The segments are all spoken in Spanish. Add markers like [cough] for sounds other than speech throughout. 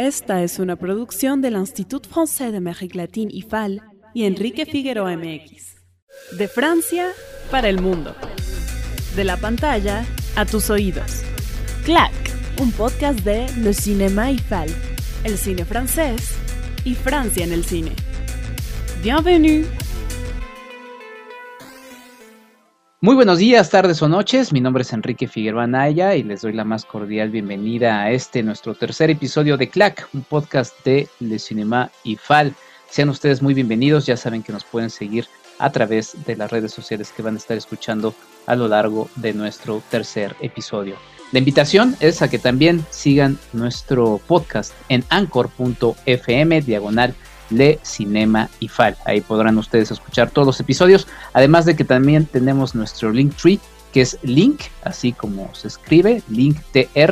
Esta es una producción del Institut Français d'Amérique Latine IFAL y Enrique Figueroa MX. De Francia para el mundo. De la pantalla a tus oídos. Clac, un podcast de Le Cinéma IFAL, el cine francés y Francia en el cine. Bienvenue. Muy buenos días, tardes o noches. Mi nombre es Enrique Figueroa Naya y les doy la más cordial bienvenida a este nuestro tercer episodio de CLAC, un podcast de Le Cinema y FAL. Sean ustedes muy bienvenidos. Ya saben que nos pueden seguir a través de las redes sociales que van a estar escuchando a lo largo de nuestro tercer episodio. La invitación es a que también sigan nuestro podcast en anchor.fm diagonal Le Cinema y Fal. Ahí podrán ustedes escuchar todos los episodios, además de que también tenemos nuestro link tree, que es link, así como se escribe, linktr.ee,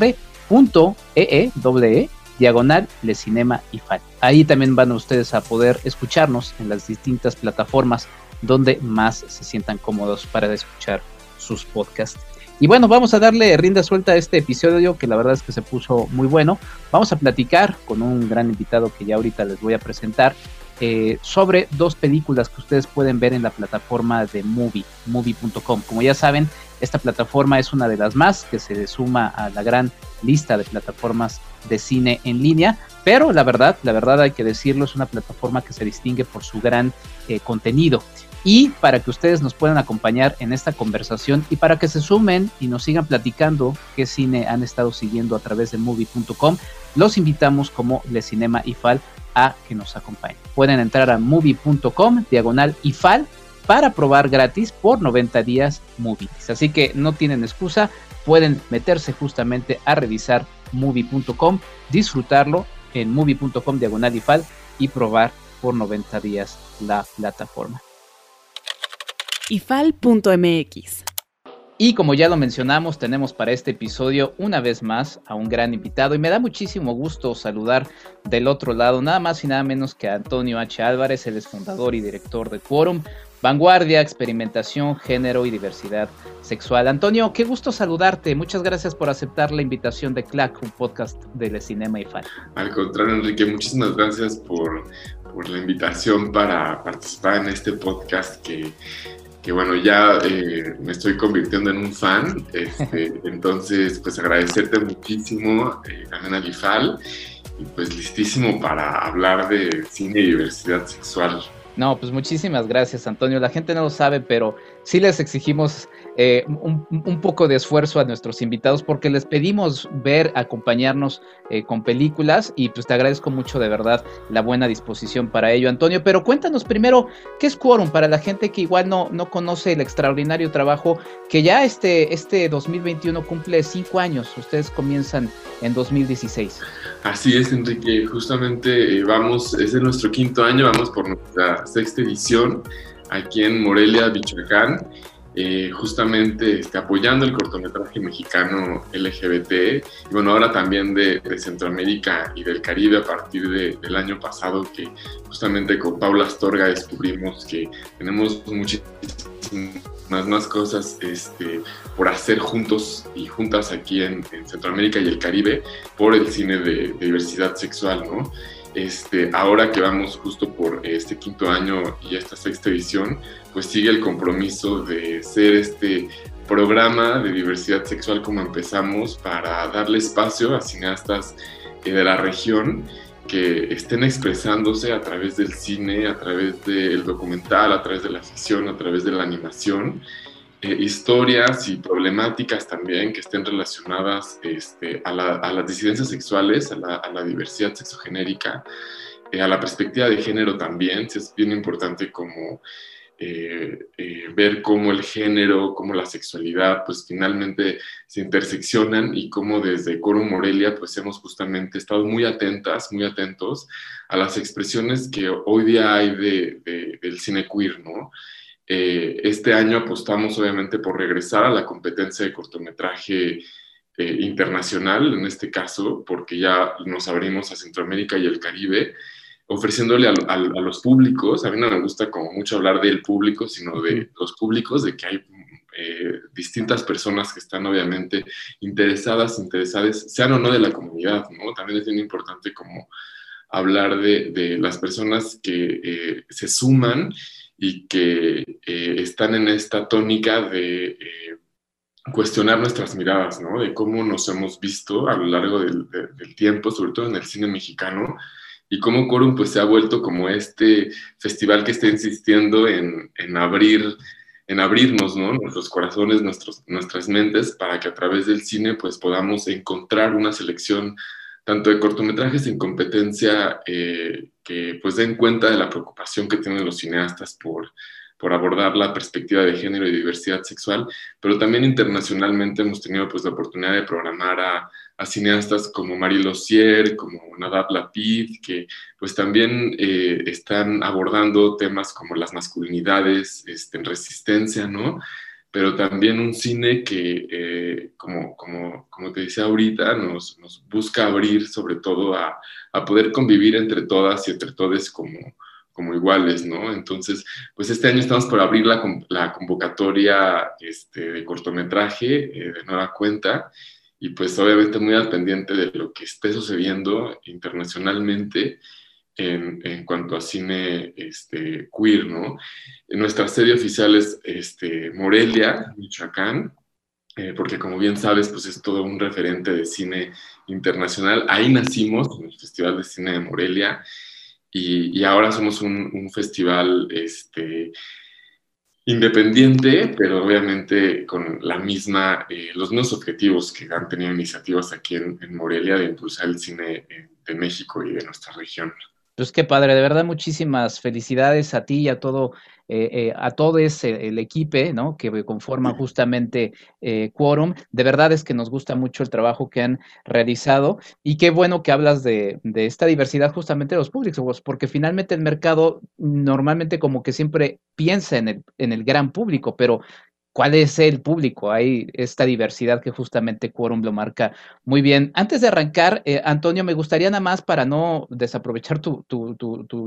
diagonal Le Cinema y Fal. Ahí también van ustedes a poder escucharnos en las distintas plataformas donde más se sientan cómodos para escuchar sus podcasts. Y bueno, vamos a darle rinda suelta a este episodio que la verdad es que se puso muy bueno. Vamos a platicar con un gran invitado que ya ahorita les voy a presentar eh, sobre dos películas que ustedes pueden ver en la plataforma de Movie, movie.com. Como ya saben, esta plataforma es una de las más que se suma a la gran lista de plataformas de cine en línea, pero la verdad, la verdad hay que decirlo, es una plataforma que se distingue por su gran eh, contenido y para que ustedes nos puedan acompañar en esta conversación y para que se sumen y nos sigan platicando qué cine han estado siguiendo a través de movie.com, los invitamos como Le Cinema IFAL a que nos acompañen. Pueden entrar a movie.com diagonal IFAL para probar gratis por 90 días Movies. Así que no tienen excusa, pueden meterse justamente a revisar movie.com, disfrutarlo en movie.com diagonal IFAL y probar por 90 días la plataforma ifal.mx. Y como ya lo mencionamos, tenemos para este episodio una vez más a un gran invitado y me da muchísimo gusto saludar del otro lado nada más y nada menos que a Antonio H. Álvarez, el es fundador y director de Quorum, Vanguardia, Experimentación, Género y Diversidad Sexual. Antonio, qué gusto saludarte. Muchas gracias por aceptar la invitación de CLAC, un podcast de Cinema IFAL. Al contrario, Enrique, muchísimas gracias por, por la invitación para participar en este podcast que que bueno, ya eh, me estoy convirtiendo en un fan, este, [laughs] entonces pues agradecerte muchísimo, eh, Ana Lifal, y pues listísimo para hablar de cine y diversidad sexual. No, pues muchísimas gracias, Antonio. La gente no lo sabe, pero sí les exigimos eh, un, poco de esfuerzo a nuestros invitados porque les pedimos ver, acompañarnos eh, con películas y pues te agradezco mucho de verdad la buena disposición para ello, Antonio. Pero cuéntanos primero, ¿qué es Quorum para la gente que igual no, no conoce el extraordinario trabajo que ya este, este 2021 cumple cinco años? Ustedes comienzan en 2016. Así es, Enrique. Justamente eh, vamos, es de nuestro quinto año, vamos por nuestra sexta edición aquí en Morelia, Michoacán. Eh, justamente este, apoyando el cortometraje mexicano LGBT y bueno, ahora también de, Centroamérica y del Caribe a partir del año pasado que justamente con Paula Astorga descubrimos que tenemos muchísimas más cosas este, por hacer juntos y juntas aquí en, Centroamérica y el Caribe por el cine de, de diversidad sexual, ¿no? Este, ahora que vamos justo por este quinto año y esta sexta edición, pues sigue el compromiso de ser este programa de diversidad sexual como empezamos para darle espacio a cineastas eh, de la región que estén expresándose a través del cine, a través del documental, a través de la ficción, a través de la animación eh, historias y problemáticas también que estén relacionadas este, a, las disidencias sexuales, a la, diversidad sexogenérica, eh, a la perspectiva de género también. Es bien importante como eh, ver cómo el género, cómo la sexualidad, pues finalmente se interseccionan y cómo desde Coro Morelia, pues hemos justamente estado muy atentas, muy atentos a las expresiones que hoy día hay de, del cine queer, ¿no? Eh, este año apostamos obviamente por regresar a la competencia de cortometraje eh, internacional, en este caso, porque ya nos abrimos a Centroamérica y el Caribe, ofreciéndole a, los públicos, a mí no me gusta como mucho hablar del público, sino de los públicos, de que hay eh, distintas personas que están obviamente interesadas, interesadas, sean o no de la comunidad, ¿no? También es bien importante como hablar de, las personas que eh, se suman y que eh, están en esta tónica de cuestionar nuestras miradas, ¿no? De cómo nos hemos visto a lo largo del, tiempo, sobre todo en el cine mexicano, y cómo Corum pues se ha vuelto como este festival que está insistiendo en, en abrir en abrirnos, ¿no? Nuestros corazones, nuestros, nuestras mentes, para que a través del cine, pues podamos encontrar una selección tanto de cortometrajes en competencia eh, que pues den cuenta de la preocupación que tienen los cineastas por, por abordar la perspectiva de género y diversidad sexual, pero también internacionalmente hemos tenido pues la oportunidad de programar a, cineastas como Marie Lossier, como Nadab Lapid, que pues también eh, están abordando temas como las masculinidades este, en resistencia, ¿no? Pero también un cine que, eh, como, como, como, te decía ahorita, nos, nos busca abrir sobre todo a, a, poder convivir entre todas y entre todos como, como iguales, ¿no? Entonces, pues este año estamos por abrir la, la convocatoria este, de cortometraje eh, de nueva cuenta y pues obviamente muy al pendiente de lo que esté sucediendo internacionalmente en, cuanto a cine este, queer, ¿no? Nuestra serie oficial es este, Morelia, Michoacán, eh, porque como bien sabes, pues es todo un referente de cine internacional. Ahí nacimos, en el Festival de Cine de Morelia, y, ahora somos un, festival este, independiente, pero obviamente con la misma, eh, los mismos objetivos que han tenido iniciativas aquí en, Morelia de impulsar el cine eh, de México y de nuestra región. Pues qué padre, de verdad muchísimas felicidades a ti y a todo eh, eh, a todo ese, el equipo ¿no? que conforma justamente eh, Quorum. De verdad es que nos gusta mucho el trabajo que han realizado y qué bueno que hablas de, de esta diversidad justamente de los públicos, porque finalmente el mercado normalmente como que siempre piensa en el, en el gran público, pero cuál es el público. Hay esta diversidad que justamente Quorum lo marca muy bien. Antes de arrancar, eh, Antonio, me gustaría nada más para no desaprovechar tu,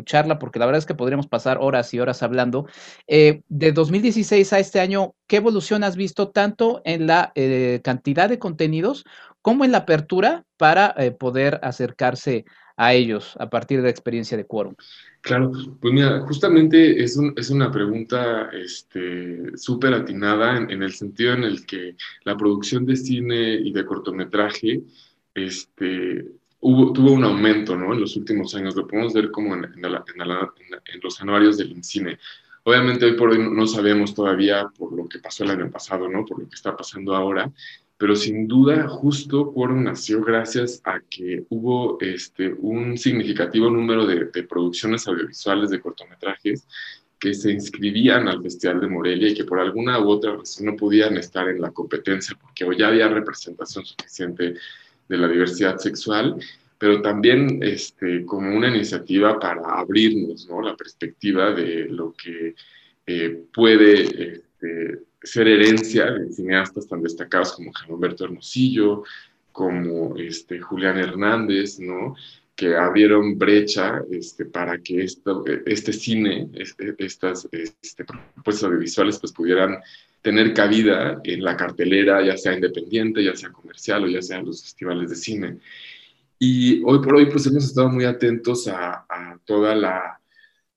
charla, porque la verdad es que podríamos pasar horas y horas hablando. Eh, de 2016 a este año, ¿qué evolución has visto tanto en la eh, cantidad de contenidos como en la apertura para poder acercarse a ellos a partir de la experiencia de Quorum? Claro, pues mira, justamente es, es una pregunta este, súper atinada en, el sentido en el que la producción de cine y de cortometraje este, hubo, tuvo un aumento ¿no? en los últimos años. Lo podemos ver como en, en los anuarios del INCINE. Obviamente hoy por hoy no sabemos todavía por lo que pasó el año pasado, ¿no? por lo que está pasando ahora, pero sin duda justo Quorum nació gracias a que hubo este, un significativo número de, producciones audiovisuales de cortometrajes que se inscribían al Festival de Morelia y que por alguna u otra razón no podían estar en la competencia porque ya había representación suficiente de la diversidad sexual, pero también este, como una iniciativa para abrirnos ¿no? la perspectiva de lo que eh, puede este, ser herencia de cineastas tan destacados como Humberto Hermosillo, como este, Julián Hernández, ¿no? que abrieron brecha este, para que esto, este cine, este, estas este, propuestas audiovisuales, pues pudieran tener cabida en la cartelera, ya sea independiente, ya sea comercial o ya sea en los festivales de cine. Y hoy por hoy, pues hemos estado muy atentos a toda la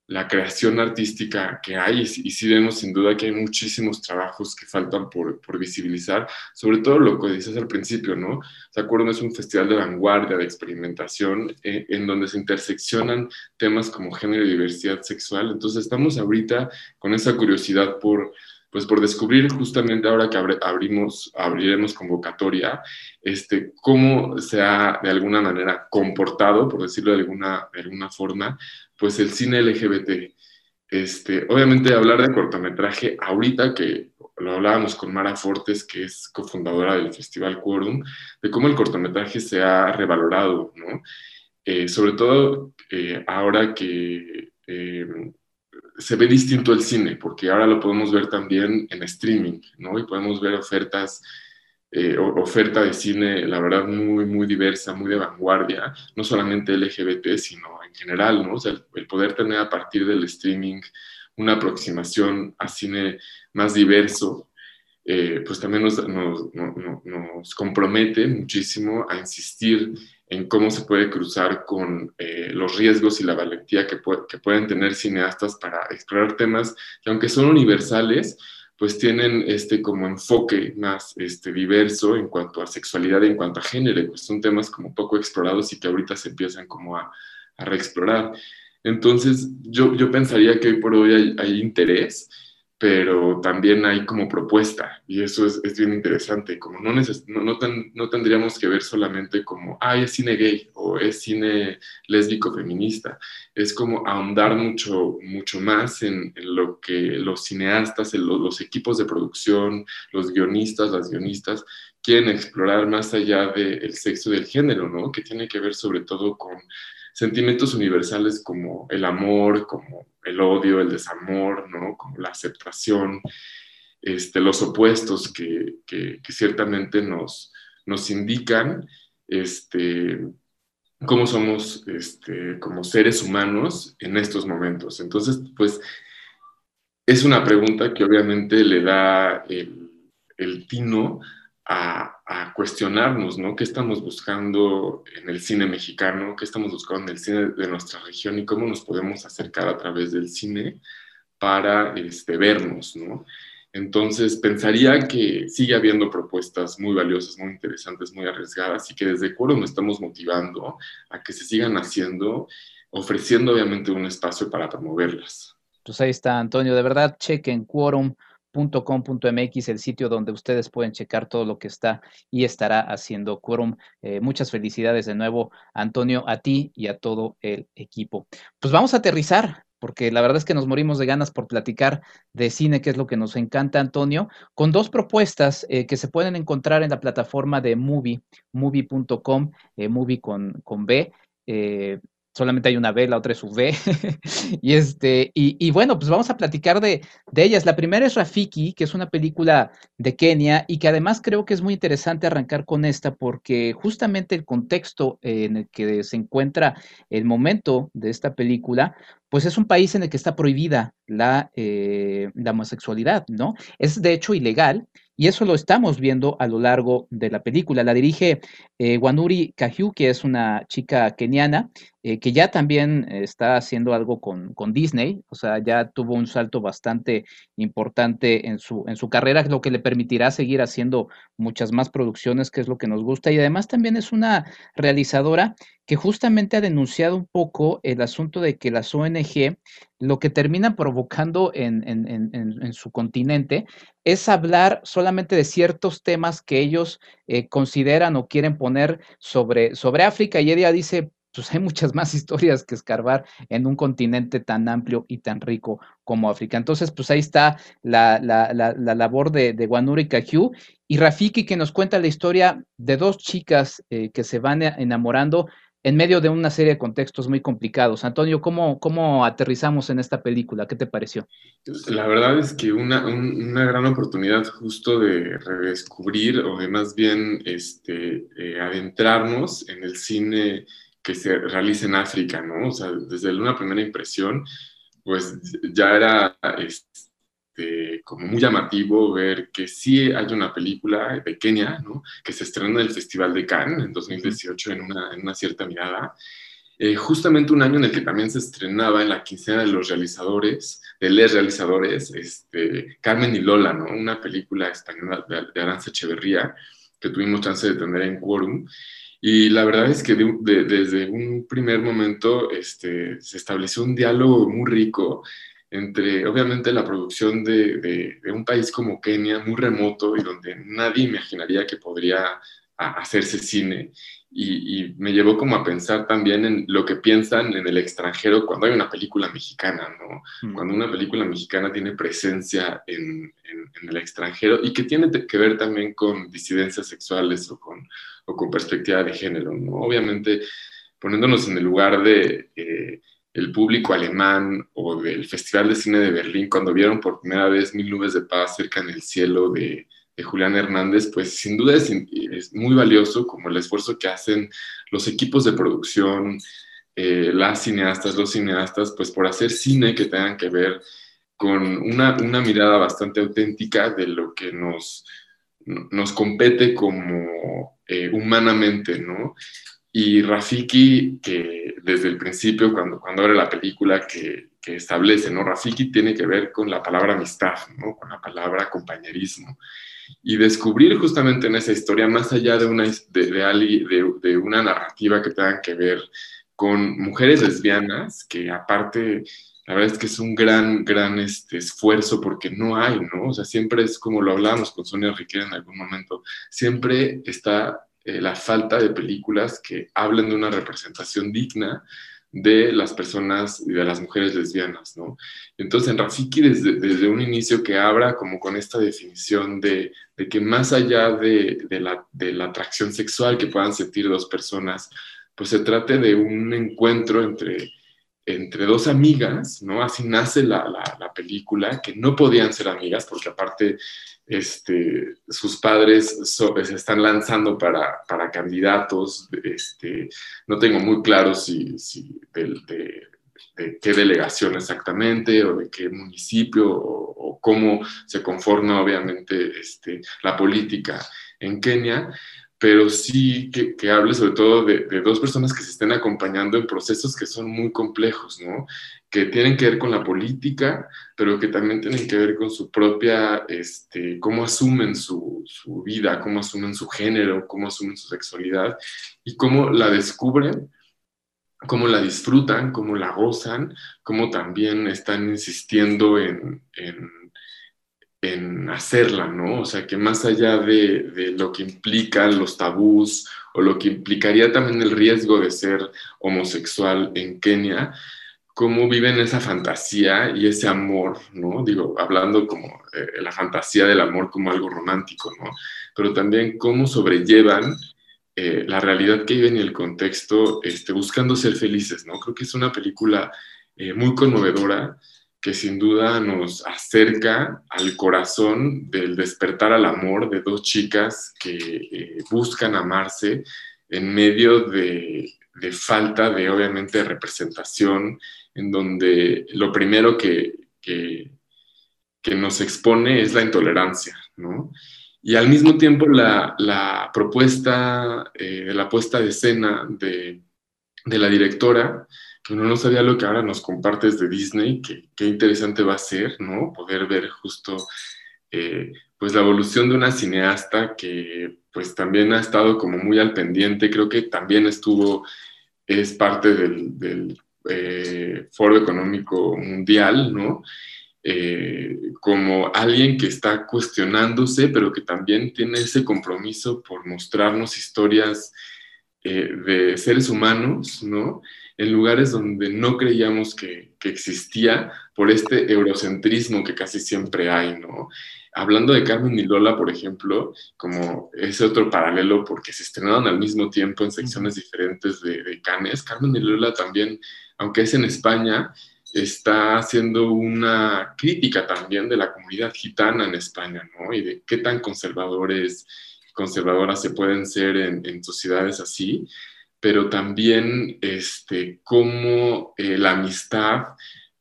la creación artística que hay y, sí vemos sin duda que hay muchísimos trabajos que faltan por, por visibilizar, sobre todo lo que dices al principio, ¿no? ¿Se acuerdan? Es un festival de vanguardia, de experimentación, eh, en donde se interseccionan temas como género y diversidad sexual. Entonces estamos ahorita con esa curiosidad por, pues por descubrir justamente ahora que abrimos, abriremos convocatoria, este, cómo se ha de alguna manera comportado, por decirlo de alguna, de alguna forma, pues el cine LGBT. Este, obviamente hablar de cortometraje ahorita que lo hablábamos con Mara Fortes, que es cofundadora del Festival Quorum, de cómo el cortometraje se ha revalorado, ¿no? Eh, sobre todo eh, ahora que eh, se ve distinto el cine, porque ahora lo podemos ver también en streaming, ¿no? Y podemos ver ofertas oferta de cine, la verdad, muy, muy diversa, muy de vanguardia, no solamente LGBT, sino en general, ¿no? O sea, el, poder tener a partir del streaming una aproximación a cine más diverso, eh, pues también nos, nos, compromete muchísimo a insistir en cómo se puede cruzar con eh, los riesgos y la valentía que, que, pueden tener cineastas para explorar temas que aunque son universales, pues tienen este como enfoque más este, diverso en cuanto a sexualidad en cuanto a género, pues son temas como poco explorados y que ahorita se empiezan como a, a reexplorar. Entonces, yo, yo pensaría que hoy por hoy hay, hay interés pero también hay como propuesta y eso es, es bien interesante, como no, no, no, tendríamos que ver solamente como, ah, es cine gay o es cine lésbico feminista, es como ahondar mucho, mucho más en, lo que los cineastas, los equipos de producción, los guionistas, las guionistas quieren explorar más allá del sexo y del género, ¿no? Que tiene que ver sobre todo con sentimientos universales como el amor, como el odio, el desamor, ¿no? Como la aceptación, este, los opuestos que, ciertamente nos, nos indican este, cómo somos este, como seres humanos en estos momentos. Entonces, pues, es una pregunta que obviamente le da el tino a, cuestionarnos, ¿no? ¿Qué estamos buscando en el cine mexicano? ¿Qué estamos buscando en el cine de nuestra región? ¿Y cómo nos podemos acercar a través del cine para este, vernos, ¿no? Entonces, pensaría que sigue habiendo propuestas muy valiosas, muy interesantes, muy arriesgadas y que desde Quorum estamos motivando a que se sigan haciendo, ofreciendo obviamente un espacio para promoverlas. Pues ahí está, Antonio. De verdad, chequen Quorum .com.mx, el sitio donde ustedes pueden checar todo lo que está y estará haciendo Quorum. Eh, muchas felicidades de nuevo, Antonio, a ti y a todo el equipo. Pues vamos a aterrizar, porque la verdad es que nos morimos de ganas por platicar de cine, que es lo que nos encanta, Antonio, con dos propuestas eh, que se pueden encontrar en la plataforma de Movie, movie.com, eh, movie con, con B solamente hay una B, la otra es V. [laughs] y, este, y, bueno, pues vamos a platicar de, de, ellas. La primera es Rafiki, que es una película de Kenia y que además creo que es muy interesante arrancar con esta porque justamente el contexto en el que se encuentra el momento de esta película, pues es un país en el que está prohibida la, eh, la homosexualidad, ¿no? Es de hecho ilegal y eso lo estamos viendo a lo largo de la película. La dirige eh, Wanuri Kahyu, que es una chica keniana, eh, que ya también está haciendo algo con, con, Disney, o sea, ya tuvo un salto bastante importante en su, en su carrera, lo que le permitirá seguir haciendo muchas más producciones, que es lo que nos gusta. Y además también es una realizadora que justamente ha denunciado un poco el asunto de que las ONG lo que termina provocando en, en, en, su continente es hablar solamente de ciertos temas que ellos eh, consideran o quieren poner sobre, sobre África y ella dice, pues hay muchas más [laughs] historias que escarbar en un continente tan amplio y tan rico como África. Entonces, pues ahí está la, la, la, la labor de, de Wanuri Kahyu y Rafiki que nos cuenta la historia de dos chicas eh, que se van enamorando en medio de una serie de contextos muy complicados. Antonio, ¿cómo, cómo aterrizamos en esta película? ¿Qué te pareció? La verdad es que una, una gran oportunidad justo de redescubrir o de más bien este, eh, adentrarnos en el cine que se realiza en África, ¿no? O sea, desde una primera impresión, pues ya era... Este, este, como muy llamativo ver que sí hay una película de Kenia, ¿no? que se estrena en el Festival de Cannes en 2018 en una, en una cierta mirada. Eh, justamente un año en el que también se estrenaba en la quincena de los realizadores, de les realizadores, este, Carmen y Lola, ¿no? una película española de, de Aranza Echeverría que tuvimos chance de tener en Quorum. Y la verdad es que desde un primer momento este, se estableció un diálogo muy rico entre, obviamente, la producción de, un país como Kenia, muy remoto y donde nadie imaginaría que podría hacerse cine. Y, me llevó como a pensar también en lo que piensan en el extranjero cuando hay una película mexicana, ¿no? Mm. Cuando una película mexicana tiene presencia en, el extranjero y que tiene que ver también con disidencias sexuales o con, o con perspectiva de género, ¿no? Obviamente, poniéndonos en el lugar de... Eh, el público alemán o del Festival de Cine de Berlín, cuando vieron por primera vez Mil Nubes de Paz cerca en el cielo de, Julián Hernández, pues sin duda es, muy valioso como el esfuerzo que hacen los equipos de producción, eh, las cineastas, los cineastas, pues por hacer cine que tengan que ver con una, una, mirada bastante auténtica de lo que nos, nos compete como eh, humanamente, ¿no? Y Rafiki, que desde el principio, cuando, cuando abre la película, que, que, establece, ¿no? Rafiki tiene que ver con la palabra amistad, ¿no? Con la palabra compañerismo. Y descubrir justamente en esa historia, más allá de una, de, de, de una narrativa que tenga que ver con mujeres lesbianas, que aparte la verdad es que es un gran, gran este, esfuerzo porque no hay, ¿no? O sea, siempre es como lo hablábamos con Sonia Riquera en algún momento, siempre está eh, la falta de películas que hablen de una representación digna de las personas y de las mujeres lesbianas, ¿no? Entonces, en Rafiki, desde, desde un inicio que abra como con esta definición de, de que más allá de, de, la, de la atracción sexual que puedan sentir dos personas, pues se trate de un encuentro entre entre dos amigas, ¿no? Así nace la, la, película, que no podían ser amigas porque aparte este, sus padres se están lanzando para, para, candidatos, este, no tengo muy claro si, si de, de, qué delegación exactamente o de qué municipio o, o cómo se conforma obviamente este, la política en Kenia, pero sí que, hable sobre todo de, dos personas que se estén acompañando en procesos que son muy complejos, ¿no? Que tienen que ver con la política, pero que también tienen que ver con su propia, este, cómo asumen su, su vida, cómo asumen su género, cómo asumen su sexualidad y cómo la descubren cómo la disfrutan, cómo la gozan, cómo también están insistiendo en, en en hacerla, ¿no? O sea, que más allá de, lo que implican los tabús o lo que implicaría también el riesgo de ser homosexual en Kenia, cómo viven esa fantasía y ese amor, ¿no? Digo, hablando como eh, la fantasía del amor como algo romántico, ¿no? Pero también cómo sobrellevan eh, la realidad que viven y el contexto este, buscando ser felices, ¿no? Creo que es una película eh, muy conmovedora que sin duda nos acerca al corazón del despertar al amor de dos chicas que eh, buscan amarse en medio de, falta de, obviamente, representación, en donde lo primero que, que, nos expone es la intolerancia, ¿no? Y al mismo tiempo la, la propuesta, eh, la puesta de escena de, de la directora, que uno no sabía lo que ahora nos compartes de Disney, que qué interesante va a ser, ¿no? Poder ver justo, eh, pues la evolución de una cineasta que pues también ha estado como muy al pendiente, creo que también estuvo, es parte del, eh, Foro Económico Mundial, ¿no? Eh, como alguien que está cuestionándose, pero que también tiene ese compromiso por mostrarnos historias de seres humanos, ¿no? En lugares donde no creíamos que, existía por este eurocentrismo que casi siempre hay, ¿no? Hablando de Carmen y Lola, por ejemplo, como ese otro paralelo, porque se estrenaron al mismo tiempo en secciones diferentes de, de Cannes, Carmen y Lola también, aunque es en España, está haciendo una crítica también de la comunidad gitana en España, ¿no? Y de qué tan conservadores, conservadoras se pueden ser en, en sociedades así pero también este, cómo eh, la amistad,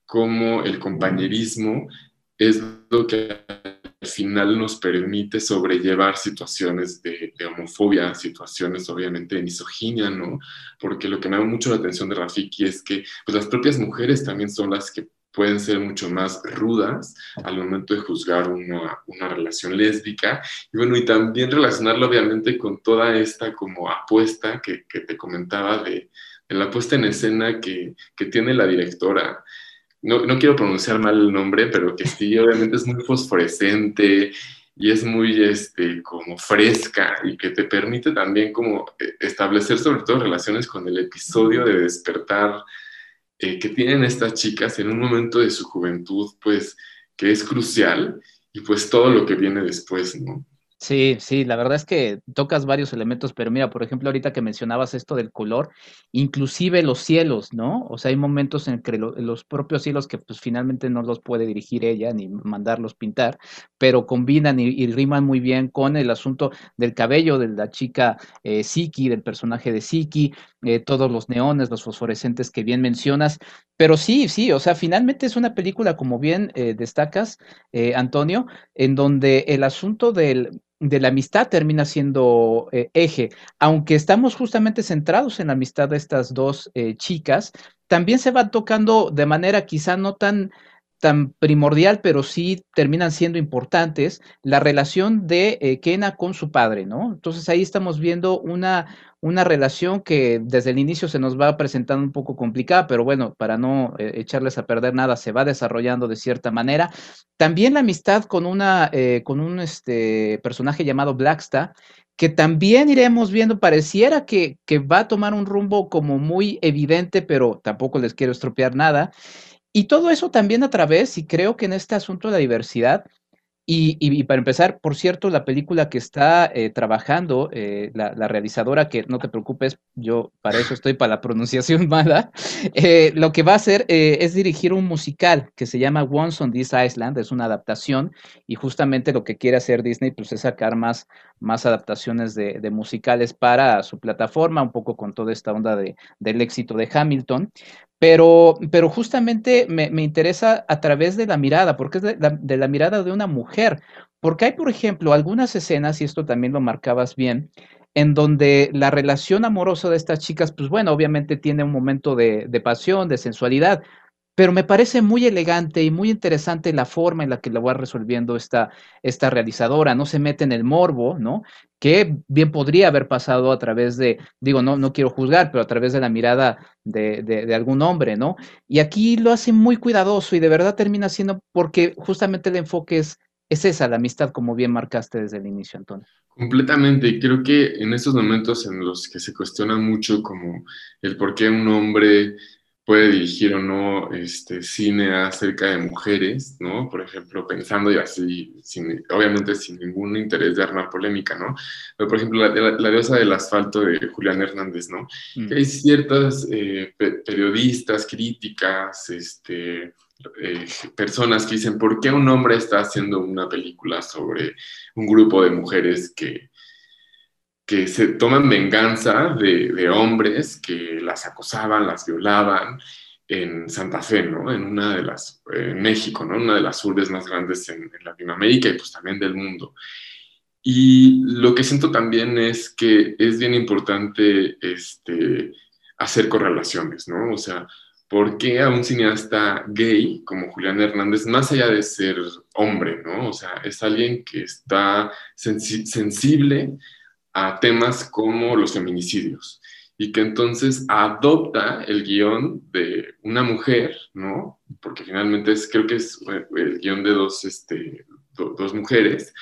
cómo el compañerismo es lo que al final nos permite sobrellevar situaciones de, homofobia, situaciones obviamente de misoginia, ¿no? Porque lo que me da mucho la atención de Rafiki es que pues, las propias mujeres también son las que pueden ser mucho más rudas al momento de juzgar una, una, relación lésbica. Y bueno, y también relacionarlo obviamente con toda esta como apuesta que, que te comentaba de, de, la puesta en escena que, que tiene la directora. No, no, quiero pronunciar mal el nombre, pero que sí, [laughs] obviamente es muy fosforescente y es muy este, como fresca y que te permite también como eh, establecer sobre todo relaciones con el episodio de despertar eh, que tienen estas chicas en un momento de su juventud, pues, que es crucial y pues todo lo que viene después, ¿no? Sí, sí, la verdad es que tocas varios elementos, pero mira, por ejemplo, ahorita que mencionabas esto del color, inclusive los cielos, ¿no? O sea, hay momentos en que los propios cielos que pues finalmente no los puede dirigir ella ni mandarlos pintar, pero combinan y, riman muy bien con el asunto del cabello de la chica eh, Siki, del personaje de Siki, eh, todos los neones, los fosforescentes que bien mencionas. Pero sí, sí, o sea, finalmente es una película, como bien eh, destacas, eh, Antonio, en donde el asunto del, de la amistad termina siendo eje. Aunque estamos justamente centrados en la amistad de estas dos chicas, también se va tocando de manera quizá no tan tan primordial, pero sí terminan siendo importantes, la relación de eh, Kena con su padre, ¿no? Entonces ahí estamos viendo una, una relación que desde el inicio se nos va presentando un poco complicada, pero bueno, para no eh, echarles a perder nada, se va desarrollando de cierta manera. También la amistad con, una, eh, con un este, personaje llamado Blackstar, que también iremos viendo, pareciera que, que va a tomar un rumbo como muy evidente, pero tampoco les quiero estropear nada. Y todo eso también a través, y creo que en este asunto de la diversidad, y, para empezar, por cierto, la película que está eh, trabajando, eh, la, realizadora, que no te preocupes, yo para eso estoy para la pronunciación [laughs] mala, eh, lo que va a hacer es dirigir un musical que se llama Once on This Island, es una adaptación, y justamente lo que quiere hacer Disney pues, es sacar más, más adaptaciones de, de musicales para su plataforma, un poco con toda esta onda de, del éxito de Hamilton. Pero, pero justamente me, interesa a través de la mirada, porque es de la, mirada de una mujer. Porque hay, por ejemplo, algunas escenas, y esto también lo marcabas bien, en donde la relación amorosa de estas chicas, pues bueno, obviamente tiene un momento de, de pasión, de sensualidad, pero me parece muy elegante y muy interesante la forma en la que lo va resolviendo esta, esta realizadora. No se mete en el morbo, ¿no? Que bien podría haber pasado a través de, digo, no, no quiero juzgar, pero a través de la mirada de, de, algún hombre, ¿no? Y aquí lo hace muy cuidadoso y de verdad termina siendo porque justamente el enfoque es, es esa, la amistad, como bien marcaste desde el inicio, Antonio. Completamente, creo que en estos momentos en los que se cuestiona mucho como el por qué un hombre puede dirigir o no este, cine acerca de mujeres, ¿no? Por ejemplo, pensando y así, obviamente sin ningún interés de armar polémica, ¿no? Pero, por ejemplo, la, diosa del asfalto de Julián Hernández, ¿no? Mm. Que hay ciertas eh, periodistas, críticas, este, eh, personas que dicen, ¿por qué un hombre está haciendo una película sobre un grupo de mujeres que que se toman venganza de, hombres que las acosaban, las violaban en Santa Fe, ¿no? En una de las, en México, ¿no? Una de las urbes más grandes en, Latinoamérica y pues también del mundo. Y lo que siento también es que es bien importante este, hacer correlaciones, ¿no? O sea, ¿por qué a un cineasta gay como Julián Hernández, más allá de ser hombre, ¿no? O sea, es alguien que está sensible a temas como los feminicidios y que entonces adopta el guion de una mujer, ¿no? Porque finalmente es, creo que es eh, el guion de dos, este, dos mujeres,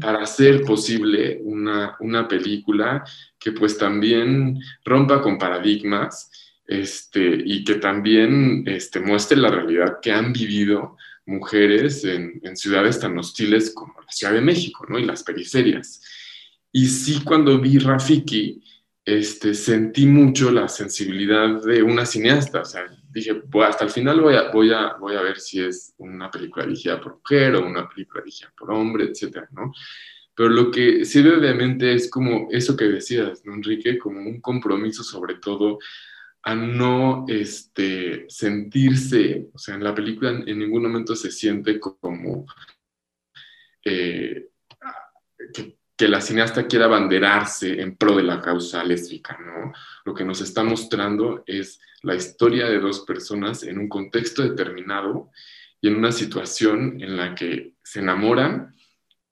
para hacer posible una, una, película que pues también rompa con paradigmas este, y que también este, muestre la realidad que han vivido mujeres en, en ciudades tan hostiles como la Ciudad de México, ¿no? Y las periferias. Y sí, cuando vi Rafiki, este, sentí mucho la sensibilidad de una cineasta. O sea, dije, hasta el final voy a, voy, a, voy a ver si es una película dirigida por mujer o una película dirigida por hombre, etcétera, ¿no? Pero lo que sirve obviamente es como eso que decías, ¿no, Enrique? Como un compromiso sobre todo a no este, sentirse, o sea, en la película en, ningún momento se siente como eh, que que la cineasta quiera abanderarse en pro de la causa lésbica, ¿no? Lo que nos está mostrando es la historia de dos personas en un contexto determinado y en una situación en la que se enamoran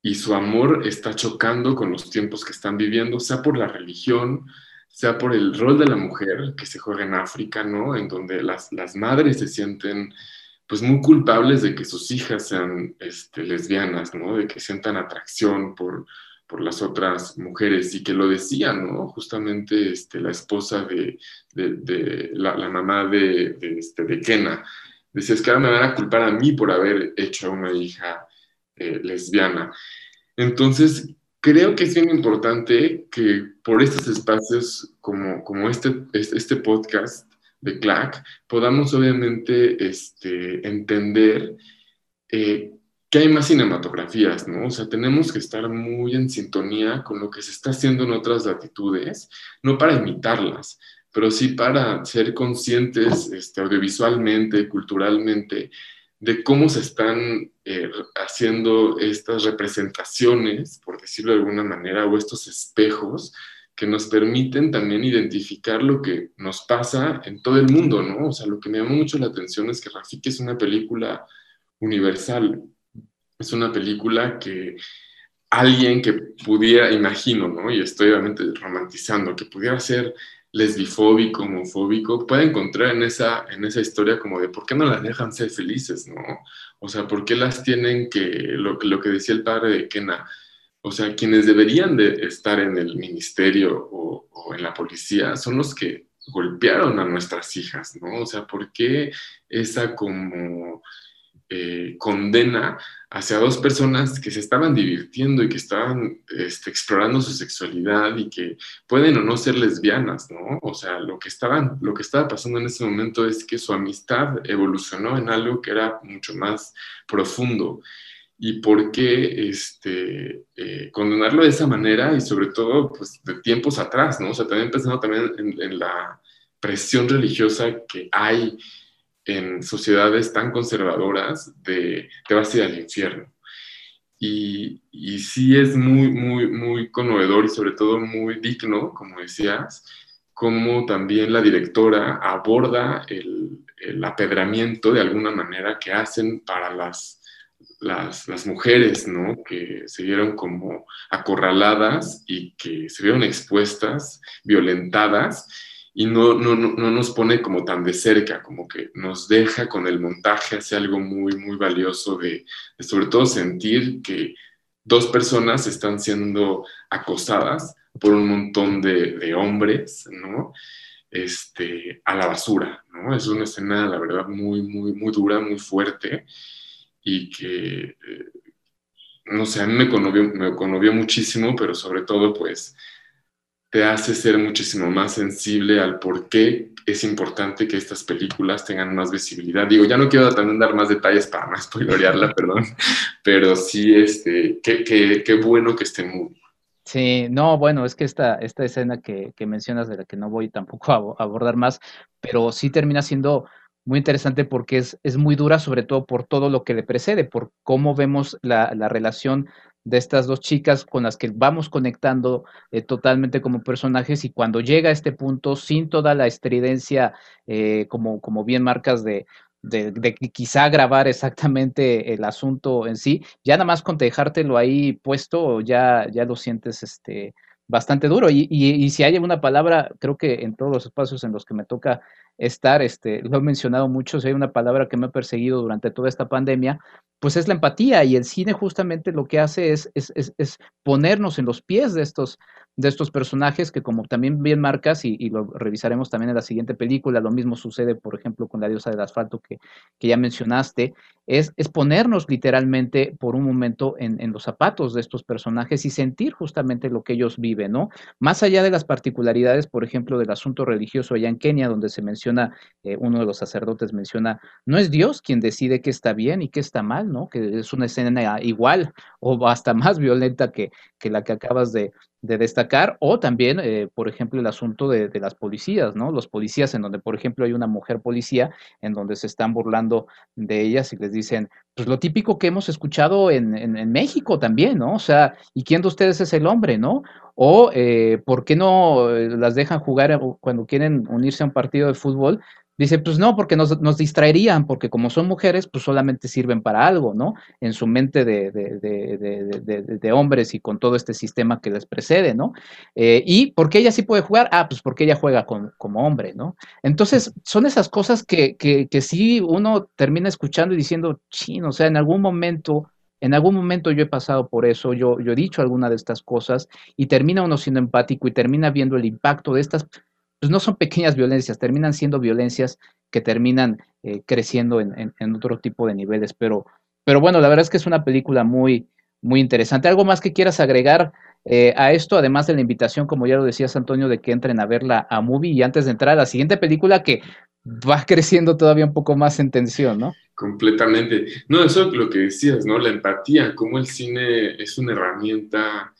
y su amor está chocando con los tiempos que están viviendo, sea por la religión, sea por el rol de la mujer que se juega en África, ¿no? En donde las, las madres se sienten pues muy culpables de que sus hijas sean este, lesbianas, ¿no? De que sientan atracción por, por las otras mujeres y que lo decían, ¿no? Justamente este, la esposa de, de, la, mamá de, de, este, de Kena. Decía, es que ahora me van a culpar a mí por haber hecho a una hija eh, lesbiana. Entonces, creo que es bien importante que por estos espacios como, como este, este podcast de CLAC podamos obviamente este, entender eh, que hay más cinematografías, ¿no? O sea, tenemos que estar muy en sintonía con lo que se está haciendo en otras latitudes, no para imitarlas, pero sí para ser conscientes este, audiovisualmente, culturalmente, de cómo se están eh, haciendo estas representaciones, por decirlo de alguna manera, o estos espejos que nos permiten también identificar lo que nos pasa en todo el mundo, ¿no? O sea, lo que me llama mucho la atención es que Rafiki es una película universal, es una película que alguien que pudiera, imagino, ¿no? Y estoy obviamente romantizando, que pudiera ser lesbifóbico, homofóbico, puede encontrar en esa, en esa historia como de por qué no las dejan ser felices, ¿no? O sea, por qué las tienen que, lo, lo que decía el padre de Kena, o sea, quienes deberían de estar en el ministerio o, en la policía son los que golpearon a nuestras hijas, ¿no? O sea, ¿por qué esa como eh, condena hacia dos personas que se estaban divirtiendo y que estaban este, explorando su sexualidad y que pueden o no ser lesbianas, ¿no? O sea, lo que, estaban, lo que estaba pasando en ese momento es que su amistad evolucionó en algo que era mucho más profundo y por qué este, eh, condenarlo de esa manera y sobre todo pues, de tiempos atrás, ¿no? O sea, también pensando también en, la presión religiosa que hay en sociedades tan conservadoras de te vas a ir al infierno. Y, y, sí es muy, muy, muy conmovedor y sobre todo muy digno, como decías, cómo también la directora aborda el, el apedramiento de alguna manera que hacen para las las, las, mujeres, ¿no? Que se vieron como acorraladas y que se vieron expuestas, violentadas, y no, no, no, nos pone como tan de cerca, como que nos deja con el montaje, hace algo muy, muy valioso de, sobre todo sentir que dos personas están siendo acosadas por un montón de, hombres, ¿no? Este, a la basura, ¿no? Es una escena, la verdad, muy, muy, muy dura, muy fuerte y que, eh, no sé, a mí me conmovió, me conmovió muchísimo, pero sobre todo, pues, te hace ser muchísimo más sensible al por qué es importante que estas películas tengan más visibilidad. Digo, ya no quiero también dar más detalles para no [laughs] spoilorearla, perdón, pero sí, este, qué, qué, qué bueno que esté muy. Sí, no, bueno, es que esta, esta escena que, que mencionas, de la que no voy tampoco a abordar más, pero sí termina siendo muy interesante porque es, es muy dura, sobre todo por todo lo que le precede, por cómo vemos la, la relación de estas dos chicas con las que vamos conectando eh, totalmente como personajes y cuando llega a este punto sin toda la estridencia, eh, como, como bien marcas de, de, quizá grabar exactamente el asunto en sí, ya nada más con dejártelo ahí puesto, ya, ya lo sientes este, bastante duro. Y, y, si hay una palabra, creo que en todos los espacios en los que me toca estar, este, lo he mencionado mucho, hay una palabra que me ha perseguido durante toda esta pandemia, pues es la empatía. Y el cine justamente lo que hace es, es, es, ponernos en los pies de estos, de estos personajes que como también bien marcas, y, y, lo revisaremos también en la siguiente película, lo mismo sucede, por ejemplo, con la diosa del asfalto que, que ya mencionaste, es, es, ponernos literalmente por un momento en, en, los zapatos de estos personajes y sentir justamente lo que ellos viven, ¿no? Más allá de las particularidades, por ejemplo, del asunto religioso allá en Kenia, donde se menciona, eh, uno de los sacerdotes menciona, no es Dios quien decide qué está bien y qué está mal, ¿no? Que es una escena igual o hasta más violenta que, que la que acabas de, de destacar, o también, eh, por ejemplo, el asunto de, las policías, ¿no? Los policías en donde, por ejemplo, hay una mujer policía en donde se están burlando de ellas y les dicen, pues lo típico que hemos escuchado en, en, en México también, ¿no? O sea, ¿y quién de ustedes es el hombre, ¿no? O, eh, ¿por qué no eh, las dejan jugar cuando quieren unirse a un partido de fútbol? Dice, pues no, porque nos, nos, distraerían, porque como son mujeres, pues solamente sirven para algo, ¿no? En su mente de, de, de, de hombres y con todo este sistema que les precede, ¿no? Eh, ¿Y por qué ella sí puede jugar? Ah, pues porque ella juega con, como hombre, ¿no? Entonces, son esas cosas que, que, que sí uno termina escuchando y diciendo, chino, o sea, en algún momento en algún momento yo he pasado por eso, yo, yo he dicho alguna de estas cosas y termina uno siendo empático y termina viendo el impacto de estas pues no son pequeñas violencias, terminan siendo violencias que terminan eh, creciendo en, en, en, otro tipo de niveles. Pero, pero bueno, la verdad es que es una película muy, muy interesante. ¿Algo más que quieras agregar eh, a esto, además de la invitación, como ya lo decías, Antonio, de que entren a verla a Movie y antes de entrar a la siguiente película que va [laughs] creciendo todavía un poco más en tensión, ¿no? Completamente. No, eso es lo que decías, ¿no? La empatía, cómo el cine es una herramienta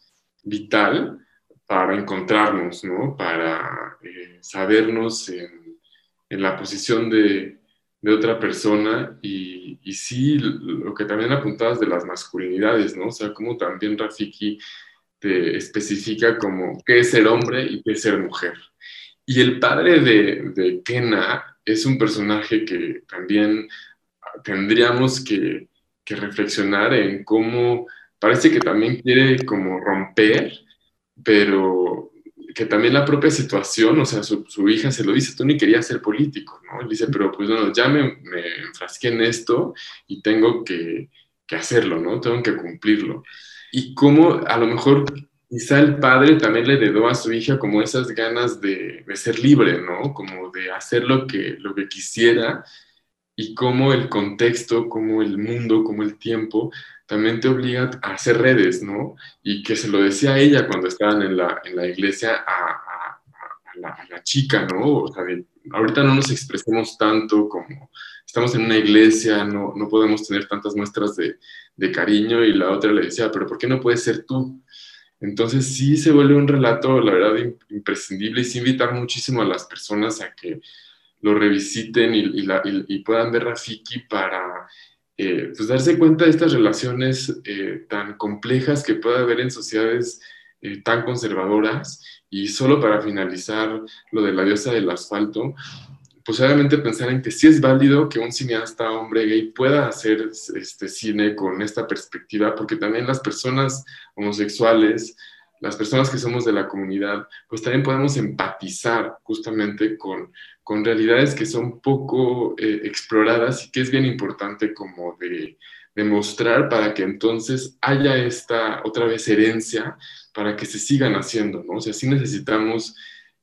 vital para encontrarnos, ¿no? Para eh, sabernos en, en, la posición de, de otra persona y, y, sí, lo que también apuntabas de las masculinidades, ¿no? O sea, como también Rafiki te especifica como qué es ser hombre y qué es ser mujer. Y el padre de, de Kena es un personaje que también tendríamos que, que reflexionar en cómo parece que también quiere como romper, pero que también la propia situación, o sea, su, su, hija se lo dice, tú ni querías ser político, ¿no? Él dice, pero pues bueno, ya me, me enfrasqué en esto y tengo que, que, hacerlo, ¿no? Tengo que cumplirlo. Y cómo a lo mejor quizá el padre también le heredó a su hija como esas ganas de, de ser libre, ¿no? Como de hacer lo que, lo que quisiera y cómo el contexto, como el mundo, como el tiempo también te obliga a hacer redes, ¿no? Y que se lo decía a ella cuando estaban en la, en la iglesia a, a, a, la, a, la, chica, ¿no? O sea, de, ahorita no nos expresemos tanto como estamos en una iglesia, no, no podemos tener tantas muestras de, de, cariño y la otra le decía, pero ¿por qué no puedes ser tú? Entonces sí se vuelve un relato, la verdad, imprescindible y sí invitar muchísimo a las personas a que lo revisiten y, y, la, y, y puedan ver Rafiki para eh, pues darse cuenta de estas relaciones eh, tan complejas que puede haber en sociedades eh, tan conservadoras. Y solo para finalizar lo de la diosa del asfalto, pues obviamente pensar en que sí es válido que un cineasta hombre gay pueda hacer este cine con esta perspectiva, porque también las personas homosexuales, las personas que somos de la comunidad, pues también podemos empatizar justamente con, con realidades que son poco eh, exploradas y que es bien importante como de, demostrar para que entonces haya esta otra vez herencia para que se sigan haciendo, ¿no? O sea, sí necesitamos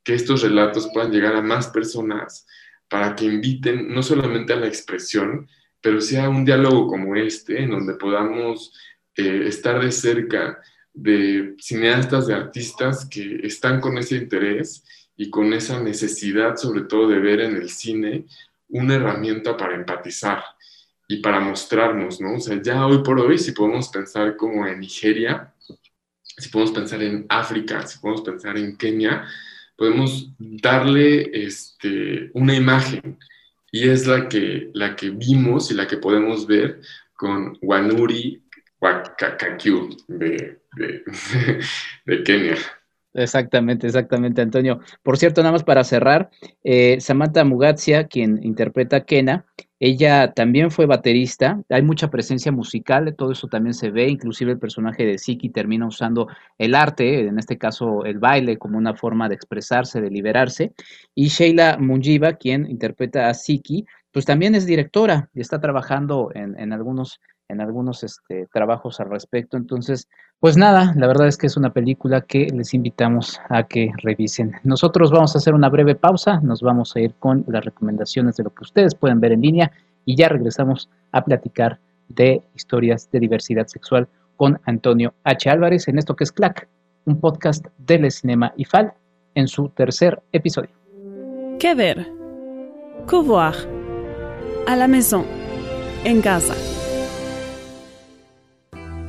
que estos relatos puedan llegar a más personas para que inviten no solamente a la expresión, pero sea un diálogo como este, en donde podamos eh, estar de cerca de cineastas, de artistas que están con ese interés y con esa necesidad sobre todo de ver en el cine una herramienta para empatizar y para mostrarnos, ¿no? O sea, ya hoy por hoy, si podemos pensar como en Nigeria, si podemos pensar en África, si podemos pensar en Kenia, podemos darle este, una imagen y es la que, la que vimos y la que podemos ver con Wanuri Wakakakyu de, de, [laughs] de Kenia. Exactamente, exactamente, Antonio. Por cierto, nada más para cerrar, eh, Samantha Mugatzia, quien interpreta a Kena, ella también fue baterista, hay mucha presencia musical, todo eso también se ve, inclusive el personaje de Siki termina usando el arte, en este caso el baile, como una forma de expresarse, de liberarse. Y Sheila Munjiva, quien interpreta a Siki, pues también es directora y está trabajando en, en algunos en algunos este, trabajos al respecto. Entonces, pues nada, la verdad es que es una película que les invitamos a que revisen. Nosotros vamos a hacer una breve pausa, nos vamos a ir con las recomendaciones de lo que ustedes pueden ver en línea y ya regresamos a platicar de historias de diversidad sexual con Antonio H. Álvarez en esto que es CLAC, un podcast de Cinema IFAL en su tercer episodio. ¿Qué ver? Que voir? A la maison, en casa.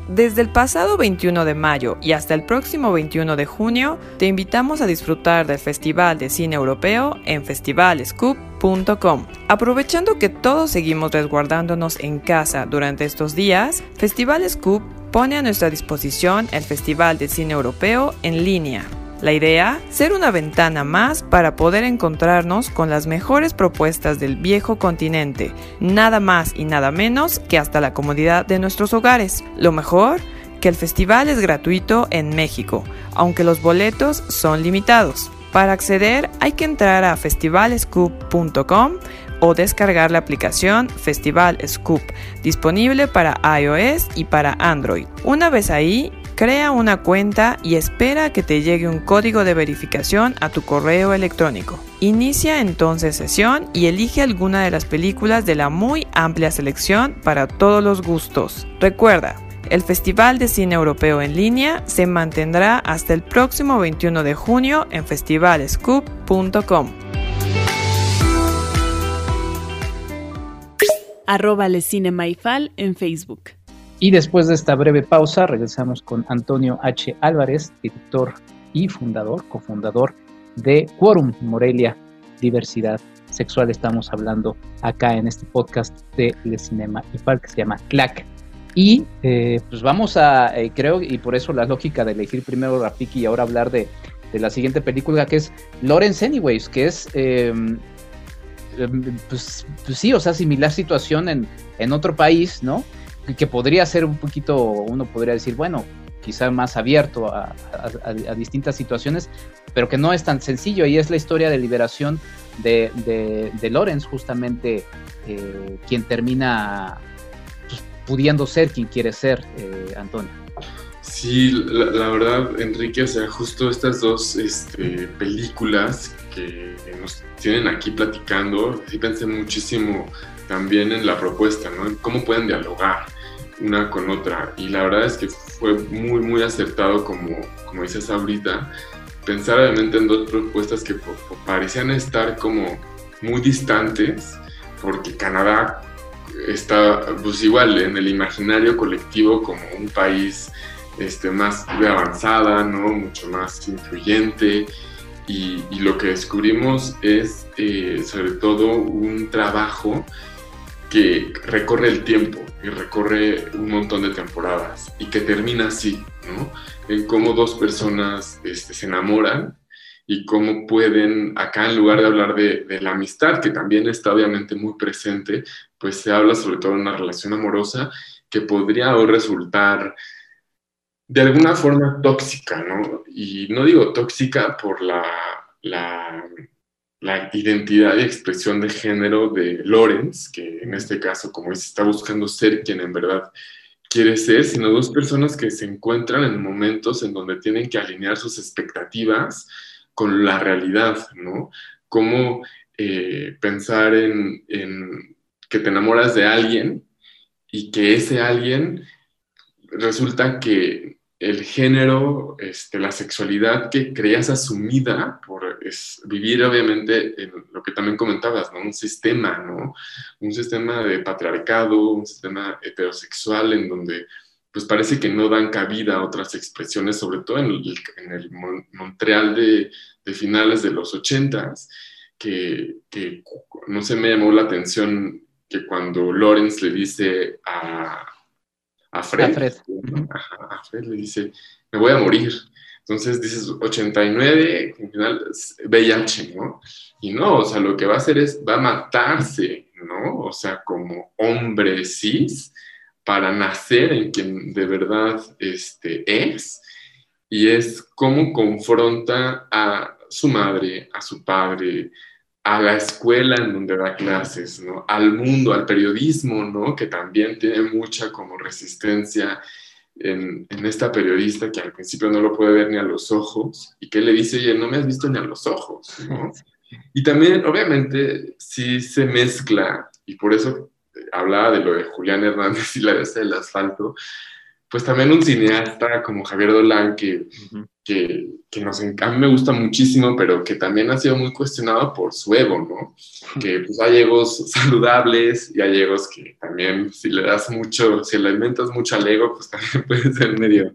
Desde el pasado 21 de mayo y hasta el próximo 21 de junio, te invitamos a disfrutar del Festival de Cine Europeo en festivalscoop.com. Aprovechando que todos seguimos resguardándonos en casa durante estos días, Festival Scoop pone a nuestra disposición el Festival de Cine Europeo en línea. La idea, ser una ventana más para poder encontrarnos con las mejores propuestas del viejo continente, nada más y nada menos que hasta la comodidad de nuestros hogares. Lo mejor, que el festival es gratuito en México, aunque los boletos son limitados. Para acceder hay que entrar a festivalscoop.com o descargar la aplicación Festival Scoop, disponible para iOS y para Android. Una vez ahí, Crea una cuenta y espera que te llegue un código de verificación a tu correo electrónico. Inicia entonces sesión y elige alguna de las películas de la muy amplia selección para todos los gustos. Recuerda, el Festival de Cine Europeo en línea se mantendrá hasta el próximo 21 de junio en festivalscoop.com. Arroba en Facebook. Y después de esta breve pausa, regresamos con Antonio H. Álvarez, director y fundador, cofundador de Quorum Morelia Diversidad Sexual. Estamos hablando acá en este podcast de Le Cinema Park que se llama CLAC. Y eh, pues vamos a, eh, creo, y por eso la lógica de elegir primero Rafiki y ahora hablar de, de la siguiente película que es Lawrence Anyways, que es em, pues, pues, sí, o sea, similar situación en, en otro país, ¿no? Que podría ser un poquito, uno podría decir, bueno, quizá más abierto a, distintas situaciones, pero que no es tan sencillo. Y es la historia de liberación de, de, Lorenz, justamente eh, quien termina pues, pudiendo ser quien quiere ser, eh, Antonio. Sí, la, verdad, Enrique, o sea, justo estas dos este, películas que nos tienen aquí platicando, sí pensé muchísimo también en la propuesta, ¿no? En cómo pueden dialogar una con otra. Y la verdad es que fue muy, muy acertado, como, como dices ahorita, pensar obviamente en dos propuestas que parecían estar como muy distantes, porque Canadá está pues igual en el imaginario colectivo como un país este, más avanzada, ¿no? mucho más influyente. Y, lo que descubrimos es eh, sobre todo un trabajo que recorre el tiempo y recorre un montón de temporadas y que termina así, ¿no? En cómo dos personas este, se enamoran y cómo pueden, acá en lugar de hablar de, la amistad, que también está obviamente muy presente, pues se habla sobre todo de una relación amorosa que podría resultar de alguna forma tóxica, ¿no? Y no digo tóxica por la, la la identidad y expresión de género de Lawrence, que en este caso, como dice, está buscando ser quien en verdad quiere ser, sino dos personas que se encuentran en momentos en donde tienen que alinear sus expectativas con la realidad, ¿no? Cómo eh, pensar en, en que te enamoras de alguien y que ese alguien resulta que el género, este, la sexualidad que creías asumida por vivir obviamente en lo que también comentabas, ¿no? Un sistema, ¿no? Un sistema de patriarcado, un sistema heterosexual en donde pues parece que no dan cabida a otras expresiones, sobre todo en el, Montreal de, finales de los ochentas, que, que no se me llamó la atención que cuando Lawrence le dice a, a Fred, a Fred. le dice, me voy a morir. Entonces dices 89, en final VIH, ¿no? Y no, o sea, lo que va a hacer es, va a matarse, ¿no? O sea, como hombre cis, para nacer en quien de verdad este, es, y es cómo confronta a su madre, a su padre, a la escuela en donde da clases, ¿no? Al mundo, al periodismo, ¿no? Que también tiene mucha como resistencia en, esta periodista que al principio no lo puede ver ni a los ojos y que le dice, oye, no me has visto ni a los ojos, ¿no? [laughs] Y también, obviamente, sí se mezcla, y por eso hablaba de lo de Julián Hernández [laughs] y la vez del asfalto, pues también un cineasta como Javier Dolan, que, que, que, nos, a mí me gusta muchísimo, pero que también ha sido muy cuestionado por su ego, ¿no? Que pues hay egos saludables y hay egos que también si le das mucho, si le alimentas mucho al ego, pues [laughs] también puede ser medio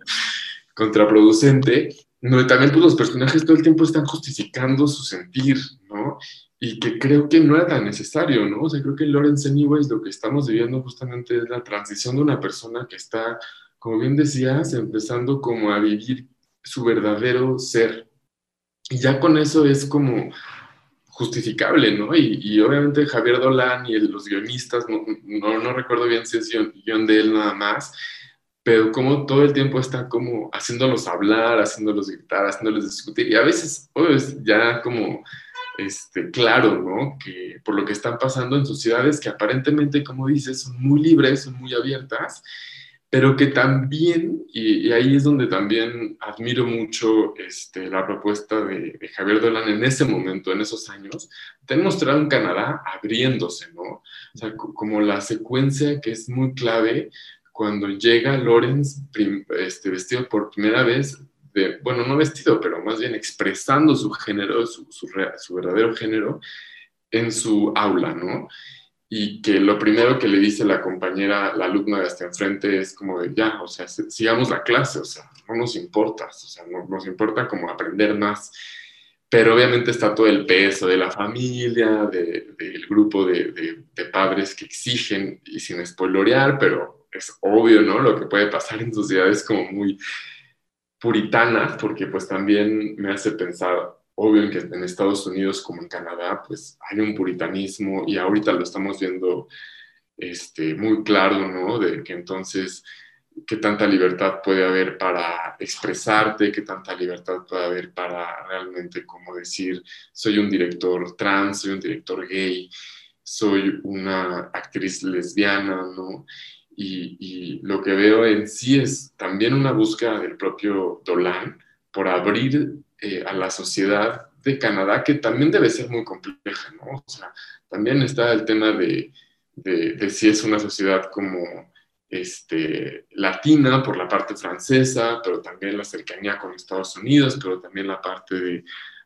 contraproducente. No, también pues los personajes todo el tiempo están justificando su sentir, ¿no? Y que creo que no era tan necesario, ¿no? O sea, creo que en Lawrence Anyways lo que estamos viviendo justamente es la transición de una persona que está como bien decías, empezando como a vivir su verdadero ser. Y ya con eso es como justificable, ¿no? Y, obviamente Javier Dolan y los guionistas, no, no, recuerdo bien si es guion, de él nada más, pero como todo el tiempo está como haciéndolos hablar, haciéndolos gritar, haciéndolos discutir, y a veces es ya como este, claro, ¿no? Que por lo que están pasando en sociedades que aparentemente, como dices, son muy libres, son muy abiertas, pero que también, y, ahí es donde también admiro mucho este, la propuesta de, Javier Dolan en ese momento, en esos años, de mostrar un Canadá abriéndose, ¿no? O sea, como la secuencia que es muy clave cuando llega Lorenz este, vestido por primera vez, de, bueno, no vestido, pero más bien expresando su género, su, su, su verdadero género en su aula, ¿no? Y que lo primero que le dice la compañera, la alumna de hasta enfrente es como de ya, o sea, sigamos la clase, o sea, no nos importa, o sea, no, nos importa como aprender más. Pero obviamente está todo el peso de la familia, del grupo de, de, padres que exigen, y sin spoilorear, pero es obvio, ¿no? Lo que puede pasar en sociedades como muy puritanas, porque pues también me hace pensar, obvio, que en Estados Unidos como en Canadá, pues hay un puritanismo y ahorita lo estamos viendo este, muy claro, ¿no? De que entonces, qué tanta libertad puede haber para expresarte, qué tanta libertad puede haber para realmente, como decir, soy un director trans, soy un director gay, soy una actriz lesbiana, ¿no? Y, lo que veo en sí es también una búsqueda del propio Dolan por abrir eh, a la sociedad de Canadá, que también debe ser muy compleja, ¿no? O sea, también está el tema de de, si es una sociedad como este, latina por la parte francesa, pero también la cercanía con Estados Unidos, pero también la parte de,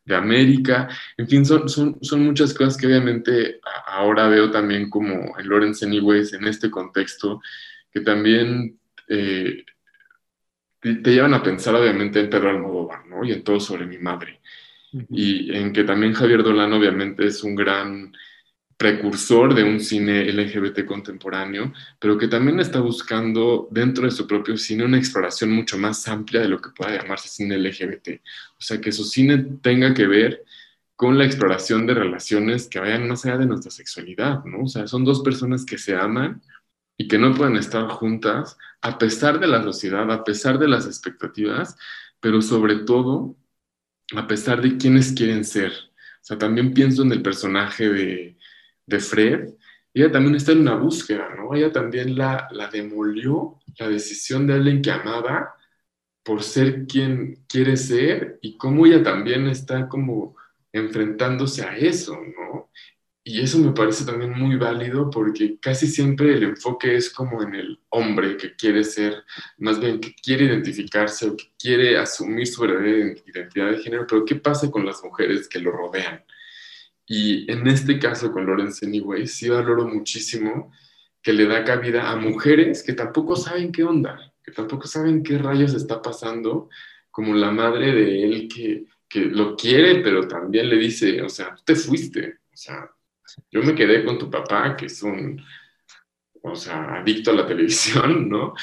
América. En fin, son, son, son, muchas cosas que obviamente ahora veo también como en Lawrence Anyways, en este contexto, que también eh, te, llevan a pensar obviamente en Pedro Almodóvar, ¿no? Y en todo sobre mi madre. Y en que también Javier Dolan obviamente es un gran precursor de un cine LGBT contemporáneo, pero que también está buscando dentro de su propio cine una exploración mucho más amplia de lo que pueda llamarse cine LGBT. O sea, que su cine tenga que ver con la exploración de relaciones que vayan más allá de nuestra sexualidad, ¿no? O sea, son dos personas que se aman y que no pueden estar juntas a pesar de la sociedad, a pesar de las expectativas, pero sobre todo a pesar de quienes quieren ser. O sea, también pienso en el personaje de, de Fred, ella también está en una búsqueda, ¿no? Ella también la, la demolió la decisión de alguien que amaba por ser quien quiere ser y cómo ella también está como enfrentándose a eso, ¿no? Y eso me parece también muy válido porque casi siempre el enfoque es como en el hombre que quiere ser, más bien que quiere identificarse o que quiere asumir su verdadera identidad de género, pero ¿qué pasa con las mujeres que lo rodean? Y en este caso con Lawrence Anyway, sí valoro muchísimo que le da cabida a mujeres que tampoco saben qué onda, que tampoco saben qué rayos está pasando, como la madre de él que, que lo quiere, pero también le dice, o sea, te fuiste, o sea, yo me quedé con tu papá, que es un, o sea, adicto a la [laughs] televisión, ¿no?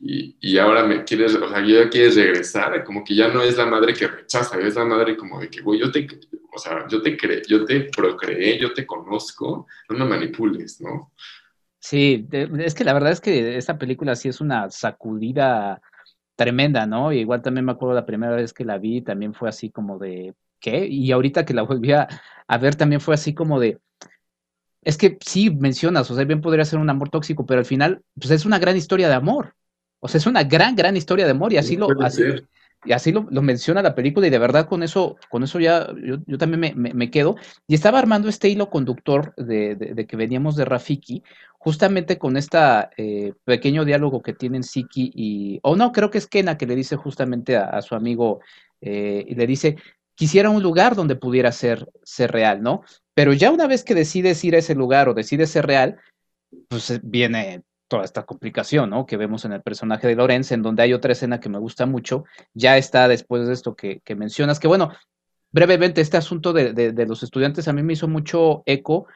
Y, y, ahora me quieres, o sea, ya quieres regresar, como que ya no es la madre que rechaza, es la madre como de que, güey, yo te, o sea, yo te creé, yo te procreé, yo te conozco, no me manipules, ¿no? Sí, es que la verdad es que esta película sí es una sacudida tremenda, ¿no? Y igual también me acuerdo la primera vez que la vi, también fue así como de, ¿qué? Y ahorita que la volví a ver, también fue así como de, es que sí mencionas, o sea, bien podría ser un amor tóxico, pero al final, pues es una gran historia de amor. O sea, es una gran, gran historia de amor y así lo, así, y así lo, menciona la película y de verdad con eso, con eso ya yo, también me, quedo. Y estaba armando este hilo conductor de, que veníamos de Rafiki, justamente con este pequeño diálogo que tienen Siki y, o no, creo que es Kena que le dice justamente a, su amigo eh, y le dice, quisiera un lugar donde pudiera ser, ser real, ¿no? Pero ya una vez que decides ir a ese lugar o decides ser real, pues eh, viene toda esta complicación, ¿no? Que vemos en el personaje de Lorenz, en donde hay otra escena que me gusta mucho, ya está después de esto que, mencionas, que bueno, brevemente, este asunto de, de, los estudiantes a mí me hizo mucho eco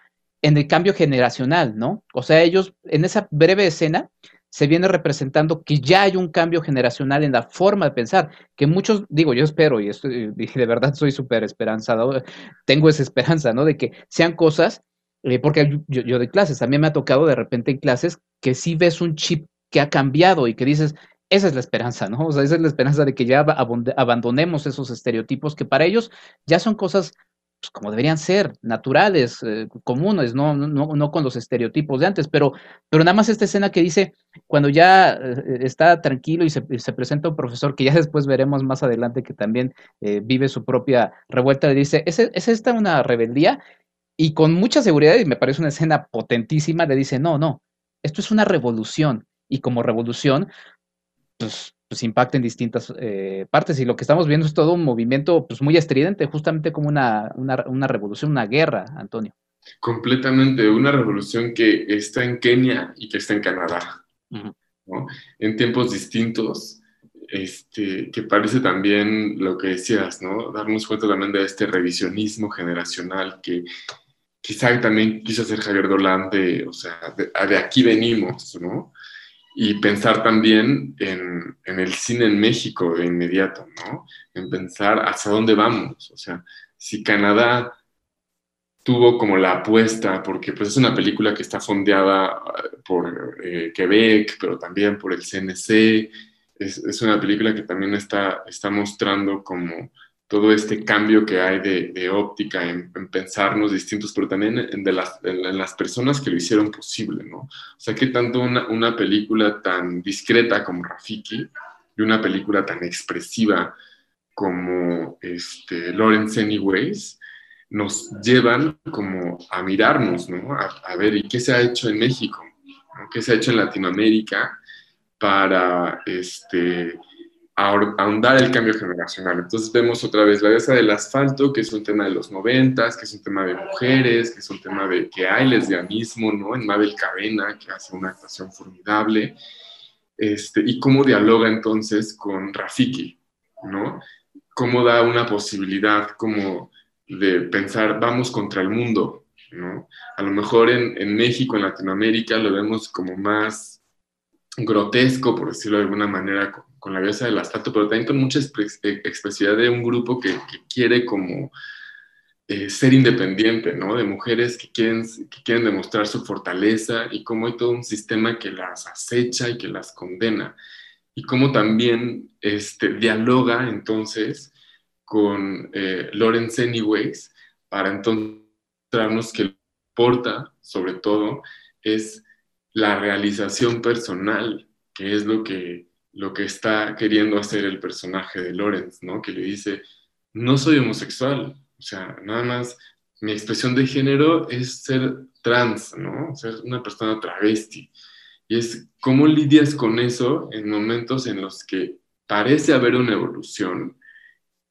en el cambio generacional, ¿no? O sea, ellos en esa breve escena se viene representando que ya hay un cambio generacional en la forma de pensar, que muchos, digo, yo espero, y, estoy, de verdad soy súper esperanzado, tengo esa esperanza, ¿no? De que sean cosas, eh, porque yo, yo de clases, también me ha tocado de repente en clases que sí ves un chip que ha cambiado y que dices, esa es la esperanza, ¿no? O sea, esa es la esperanza de que ya abandonemos esos estereotipos que para ellos ya son cosas pues, como deberían ser, naturales, eh, comunes, ¿no? No, no, con los estereotipos de antes, pero, pero nada más esta escena que dice, cuando ya eh, está tranquilo y se, presenta un profesor que ya [laughs] después veremos más adelante que también eh, vive su propia revuelta, le dice, ¿es, ¿es esta una rebeldía? Y con mucha seguridad, y me parece una escena potentísima, le dice, no, no, esto es una revolución, y como revolución, pues pues impacta en distintas eh, partes y lo que estamos viendo es todo un movimiento pues muy estridente, justamente como una, una, revolución, una guerra, Antonio. Completamente, una revolución que está en Kenia y que está en Canadá. En tiempos distintos, este, que parece también lo que decías, ¿no? Darnos cuenta también de este revisionismo generacional que quizá también quiso hacer Javier Dolan de, o sea, de, aquí venimos, ¿no? Y pensar también en, el cine en México de inmediato, ¿no? En pensar hacia dónde vamos, o sea, si Canadá tuvo como la apuesta, porque pues es una película que está fondeada eh, por eh, Quebec, pero también por el CNC, es, es, una película que también está, está mostrando como todo este cambio que hay de, óptica en, pensarnos distintos, pero también en, de las, en, las, personas que lo hicieron posible, ¿no? O sea, que tanto una, una, película tan discreta como Rafiki y una película tan expresiva como este, Lawrence Anyways nos llevan como a mirarnos, ¿no? A, a ver, ¿y qué se ha hecho en México? ¿Qué se ha hecho en Latinoamérica? para este, ahondar el cambio generacional. Entonces vemos otra vez la dehesa del asfalto, que es un tema de los noventas, que es un tema de mujeres, que es un tema de que hay lesbianismo, ¿no? En Mabel Cadena, que hace una actuación formidable, este, y cómo dialoga entonces con Rafiki, ¿no? Cómo da una posibilidad como de pensar, vamos contra el mundo, ¿no? A lo mejor en, en México, en Latinoamérica, lo vemos como más grotesco, por decirlo de alguna manera, con, la belleza del asfalto, pero también con mucha eh, expresividad de un grupo que, quiere como eh, ser independiente, ¿no? De mujeres que quieren, que quieren demostrar su fortaleza y cómo hay todo un sistema que las acecha y que las condena. Y cómo también este, dialoga entonces con eh, Lawrence Anyways para entonces mostrarnos que lo que importa, sobre todo, es la realización personal, que es lo que, lo que está queriendo hacer el personaje de Lorenz, ¿no? Que le dice, no soy homosexual, o sea, nada más mi expresión de género es ser trans, ¿no? Ser una persona travesti. Y es cómo lidias con eso en momentos en los que parece haber una evolución,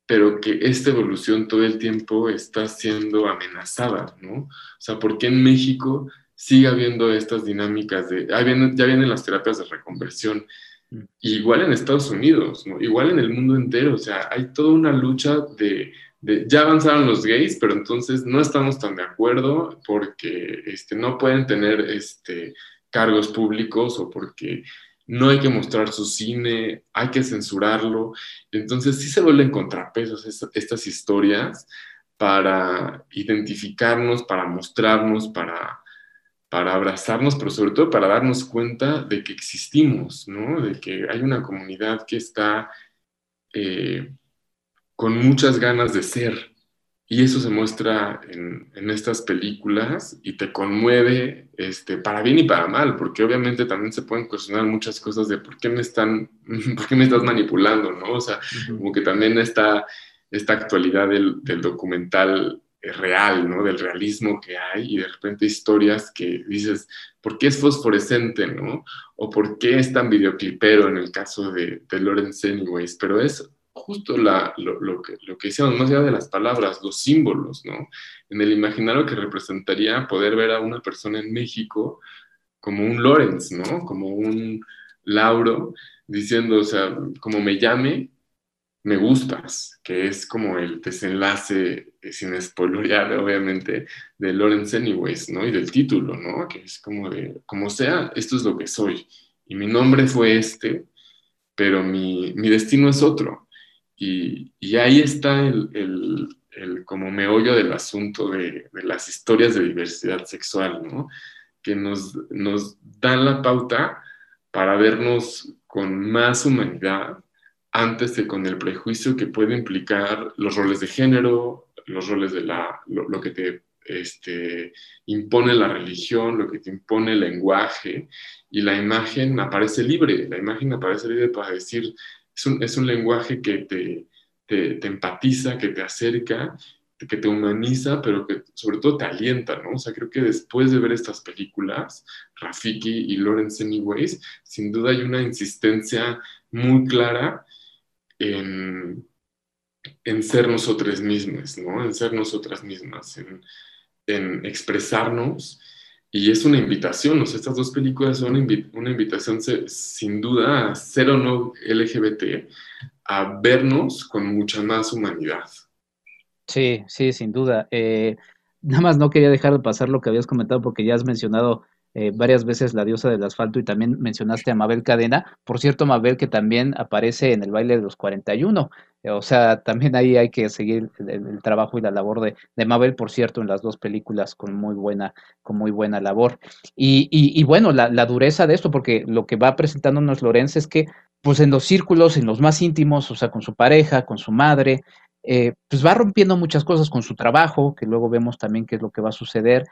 pero que esta evolución todo el tiempo está siendo amenazada, ¿no? O sea, ¿por qué en México sigue habiendo estas dinámicas de, ya vienen las terapias de reconversión, igual en Estados Unidos, igual en el mundo entero, o sea, hay toda una lucha de, de, ya avanzaron los gays, pero entonces no estamos tan de acuerdo porque este, no pueden tener este, cargos públicos o porque no hay que mostrar su cine, hay que censurarlo. Entonces sí se vuelven contrapesos estas historias para identificarnos, para mostrarnos, para para abrazarnos, pero sobre todo para darnos cuenta de que existimos, ¿no? De que hay una comunidad que está eh, con muchas ganas de ser. Y eso se muestra en, en, estas películas y te conmueve este, para bien y para mal, porque obviamente también se pueden cuestionar muchas cosas de por qué me están, [laughs] por qué me estás manipulando, ¿no? O sea, como que también está esta actualidad del, del documental real, ¿no? Del realismo que hay y de repente historias que dices, ¿por qué es fosforescente, ¿no? O ¿por qué es tan videoclipero en el caso de, de Lawrence Anyways? Pero es justo lo, lo, que, lo que decíamos, más allá de las palabras, los símbolos, ¿no? En el imaginario que representaría poder ver a una persona en México como un Lawrence, ¿no? Como un Lauro, diciendo, o sea, como me llame, me gustas, que es como el desenlace, eh, sin spoilear obviamente, de Lawrence Anyways, ¿no? Y del título, ¿no? Que es como de, como sea, esto es lo que soy. Y mi nombre fue este, pero mi, mi destino es otro. Y, y ahí está el, el, el, como meollo del asunto de, de, las historias de diversidad sexual, ¿no? Que nos, nos dan la pauta para vernos con más humanidad, antes de con el prejuicio que puede implicar los roles de género, los roles de la, lo, que te este, impone la religión, lo que te impone el lenguaje, y la imagen aparece libre, la imagen aparece libre para decir, es un, es un lenguaje que te, te, te, empatiza, que te acerca, que te humaniza, pero que sobre todo te alienta, ¿no? O sea, creo que después de ver estas películas, Rafiki y Lawrence Anyways, sin duda hay una insistencia muy clara en, en ser nosotras mismas, ¿no? En ser nosotras mismas, en, en expresarnos, y es una invitación, o sea, estas dos películas son una invitación sin duda a ser o no LGBT, a vernos con mucha más humanidad. Sí, sí, sin duda. Eh, nada más no quería dejar de pasar lo que habías comentado porque ya has mencionado eh, varias veces la diosa del asfalto y también mencionaste a Mabel Cadena. Por cierto, Mabel que también aparece en el baile de los 41. Eh, o sea, también ahí hay que seguir el, trabajo y la labor de, de, Mabel, por cierto, en las dos películas con muy buena, con muy buena labor. Y, y, bueno, la, dureza de esto, porque lo que va presentándonos Lorenz es que, pues en los círculos, en los más íntimos, o sea, con su pareja, con su madre, eh, pues va rompiendo muchas cosas con su trabajo, que luego vemos también qué es lo que va a suceder.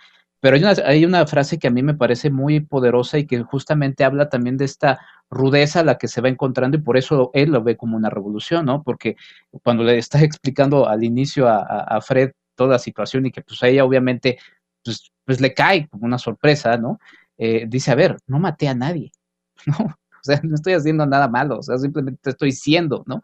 Pero hay una, hay una frase que a mí me parece muy poderosa y que justamente habla también de esta rudeza a la que se va encontrando y por eso él lo ve como una revolución, ¿no? Porque cuando le está [laughs] explicando al inicio a, Fred toda la situación y que pues a ella obviamente pues, pues le cae como una sorpresa, ¿no? Eh, dice, a ver, no maté a nadie, [laughs] ¿no? O sea, no estoy haciendo nada malo, o sea, simplemente estoy siendo, ¿no?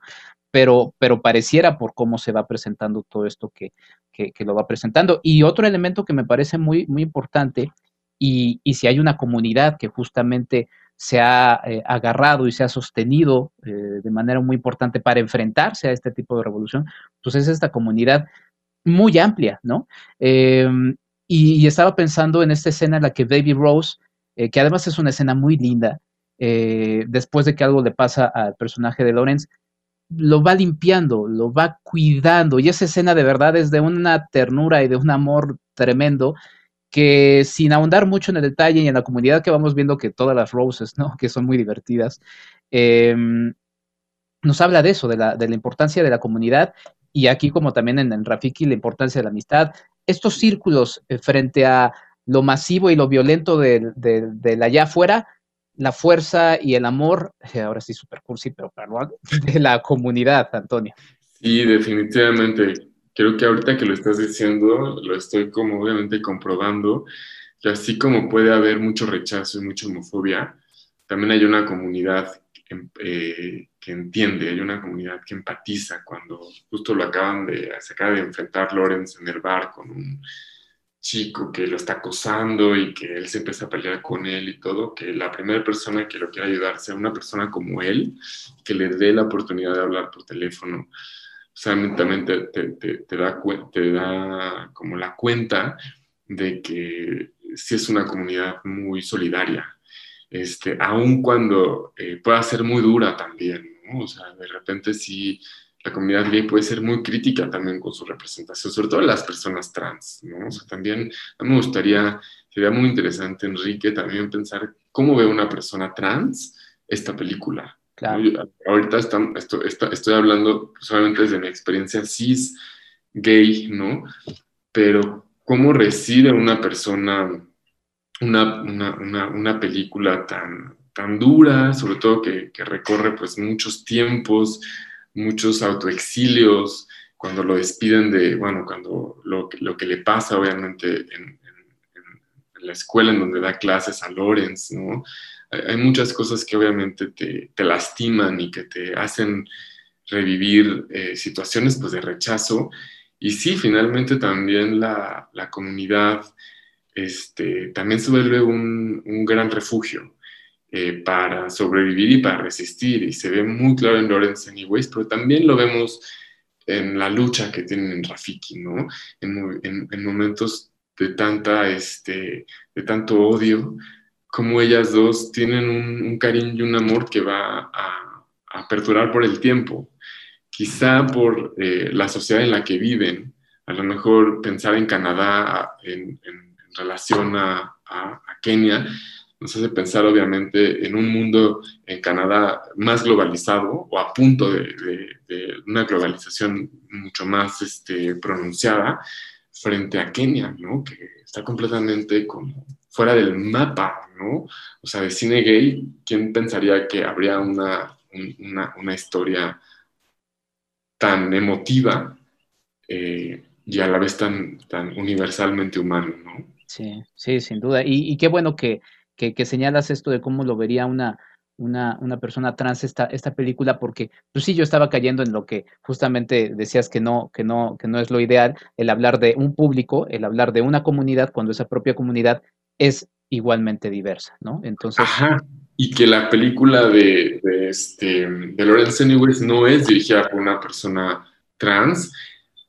Pero, pero pareciera por cómo se va presentando todo esto que, que, lo va presentando. Y otro elemento que me parece muy, muy importante, y, y si hay una comunidad que justamente se ha eh, agarrado y se ha sostenido eh, de manera muy importante para enfrentarse a este tipo de revolución, pues es esta comunidad muy amplia, ¿no? Em, y, estaba pensando en esta escena en la que Baby Rose, eh, que además es una escena muy linda, después de que algo le pasa al personaje de Lawrence, lo va limpiando, lo va cuidando. Y esa escena de verdad es de una ternura y de un amor tremendo que sin ahondar mucho en el detalle y en la comunidad que vamos viendo que todas las roses, ¿no? [laughs] Que son muy divertidas, em, nos habla de eso, de la, de la, importancia de la comunidad y aquí como también en el Rafiki la importancia de la amistad. Estos círculos eh, frente a lo masivo y lo violento de, de la allá afuera, la fuerza y el amor, eh, [laughs] ahora sí super cursi, pero perdón, [laughs] de la comunidad, Antonio. Sí, definitivamente. Creo que ahorita que lo estás diciendo, lo estoy como obviamente comprobando, que así como puede haber mucho rechazo y mucha homofobia, también hay una comunidad eh, que entiende, hay una comunidad que empatiza cuando justo lo acaban de, se acaba de enfrentar Lorenz en el bar con un chico que lo está acosando y que él se empieza a pelear con él y todo, que la primera persona que lo quiera ayudar sea una persona como él, que le dé la oportunidad de hablar por teléfono. O sea, también te, te, da, te da como la cuenta de que sí es una comunidad muy solidaria, este, aun cuando eh, pueda ser muy dura también, ¿no? O sea, de repente sí la comunidad gay puede ser muy crítica también con su representación, sobre todo las personas trans, ¿no? O sea, también a mí me gustaría, sería muy interesante, Enrique, también pensar cómo ve una persona trans esta película. Claro. ahorita estoy, hablando solamente desde mi experiencia cis gay, ¿no? Pero cómo recibe una persona una, una, una, película tan, tan dura, sobre todo que, que recorre pues muchos tiempos, muchos autoexilios, cuando lo despiden de, bueno, cuando lo, lo que le pasa obviamente en, la escuela en donde da clases a Lorenz, ¿no? Hay, muchas cosas que obviamente te, te, lastiman y que te hacen revivir eh, situaciones pues, de rechazo. Y sí, finalmente también la, la comunidad este, también se vuelve un, un gran refugio. Eh, para sobrevivir y para resistir. Y se ve muy claro en Lawrence Anyways, pero también lo vemos en la lucha que tienen en Rafiki, ¿no? En, en, momentos de, tanta, este, de tanto odio, como ellas dos tienen un, cariño y un amor que va a, a perdurar por el tiempo. Quizá por eh, la sociedad en la que viven, a lo mejor pensar en Canadá en, relación a Kenia, nos hace pensar obviamente en un mundo en Canadá más globalizado o a punto de, una globalización mucho más este, pronunciada frente a Kenia, ¿no? Que está completamente como fuera del mapa, ¿no? O sea, de cine gay, ¿quién pensaría que habría una, historia tan emotiva eh, y a la vez tan, tan universalmente humana, ¿no? Sí, sí, sin duda. y qué bueno que, que, señalas esto de cómo lo vería una, una, una, persona trans esta, esta película, porque pues sí, yo estaba cayendo en lo que justamente decías que no, que no, que no es lo ideal, el hablar de un público, el hablar de una comunidad, cuando esa propia comunidad es igualmente diversa, ¿no? Entonces... Ajá. Y que la película de, de, este, de Lawrence Anyways no es dirigida por una persona trans,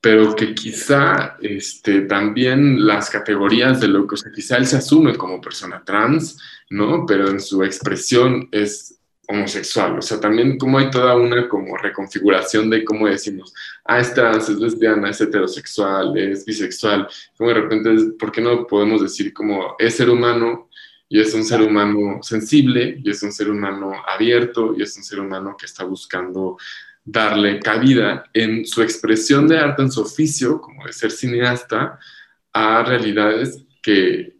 pero que quizá este, también las categorías de lo que, o sea, quizá él se asume como persona trans, ¿no? Pero en su expresión es homosexual, o sea, también como hay toda una como reconfiguración de cómo decimos, ah, es trans, es lesbiana, es heterosexual, es bisexual, como de repente, ¿por qué no podemos decir como es ser humano y es un ser humano sensible y es un ser humano abierto y es un ser humano que está buscando darle cabida en su expresión de arte, en su oficio, como de ser cineasta, a realidades que,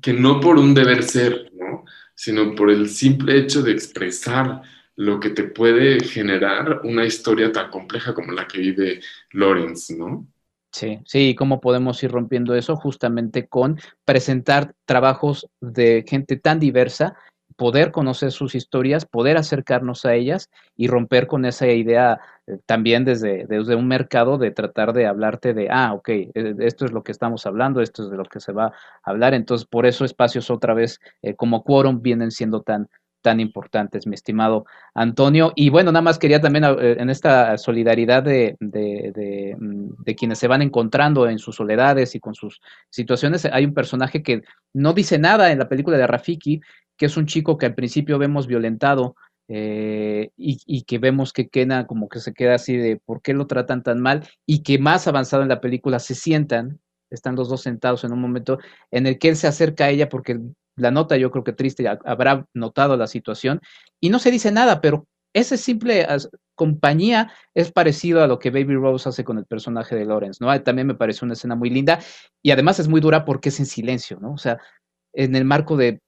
que no por un deber ser, ¿no? sino por el simple hecho de expresar lo que te puede generar una historia tan compleja como la que vive Lawrence, ¿no? Sí, sí, ¿cómo podemos ir rompiendo eso? Justamente con presentar trabajos de gente tan diversa, poder conocer sus historias, poder acercarnos a ellas y romper con esa idea eh, también desde, desde un mercado de tratar de hablarte de, ah, ok, eh, esto es lo que estamos hablando, esto es de lo que se va a hablar. Entonces, por eso espacios otra vez eh, como quórum vienen siendo tan, tan importantes, mi estimado Antonio. Y bueno, nada más quería también en esta solidaridad de, de, de, mm, de, quienes se van encontrando en sus soledades y con sus situaciones, hay un personaje que no dice nada en la película de Rafiki, que es un chico que al principio vemos violentado eh, y, que vemos que Kena como que se queda así de por qué lo tratan tan mal y que más avanzado en la película se sientan, están los dos sentados en un momento en el que él se acerca a ella porque la nota yo creo que triste habrá notado la situación y no se dice nada, pero esa simple compañía es parecido a lo que Baby Rose hace con el personaje de Lawrence, ¿no? También me parece una escena muy linda y además es muy dura porque es en silencio, ¿no? O sea, en el marco de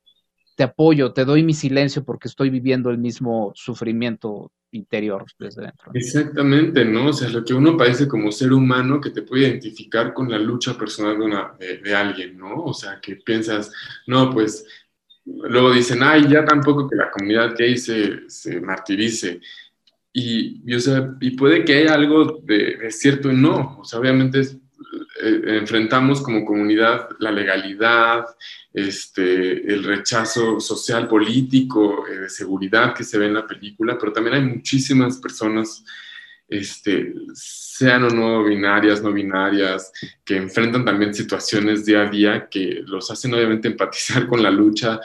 te apoyo, te doy mi silencio porque estoy viviendo el mismo sufrimiento interior desde dentro. Exactamente, ¿no? O sea, lo que uno padece como ser humano que te puede identificar con la lucha personal de, una, de, alguien, ¿no? O sea, que piensas, no, pues, luego dicen, ay, ya tampoco que la comunidad gay se, se martirice. Y, y, o sea, y puede que haya algo de, de cierto y no. O sea, obviamente es, eh, enfrentamos como comunidad la legalidad, este, el rechazo social, político, eh, de seguridad que se ve en la película, pero también hay muchísimas personas, este, sean o no binarias, no binarias, que enfrentan también situaciones día a día que los hacen obviamente [laughs] empatizar con la lucha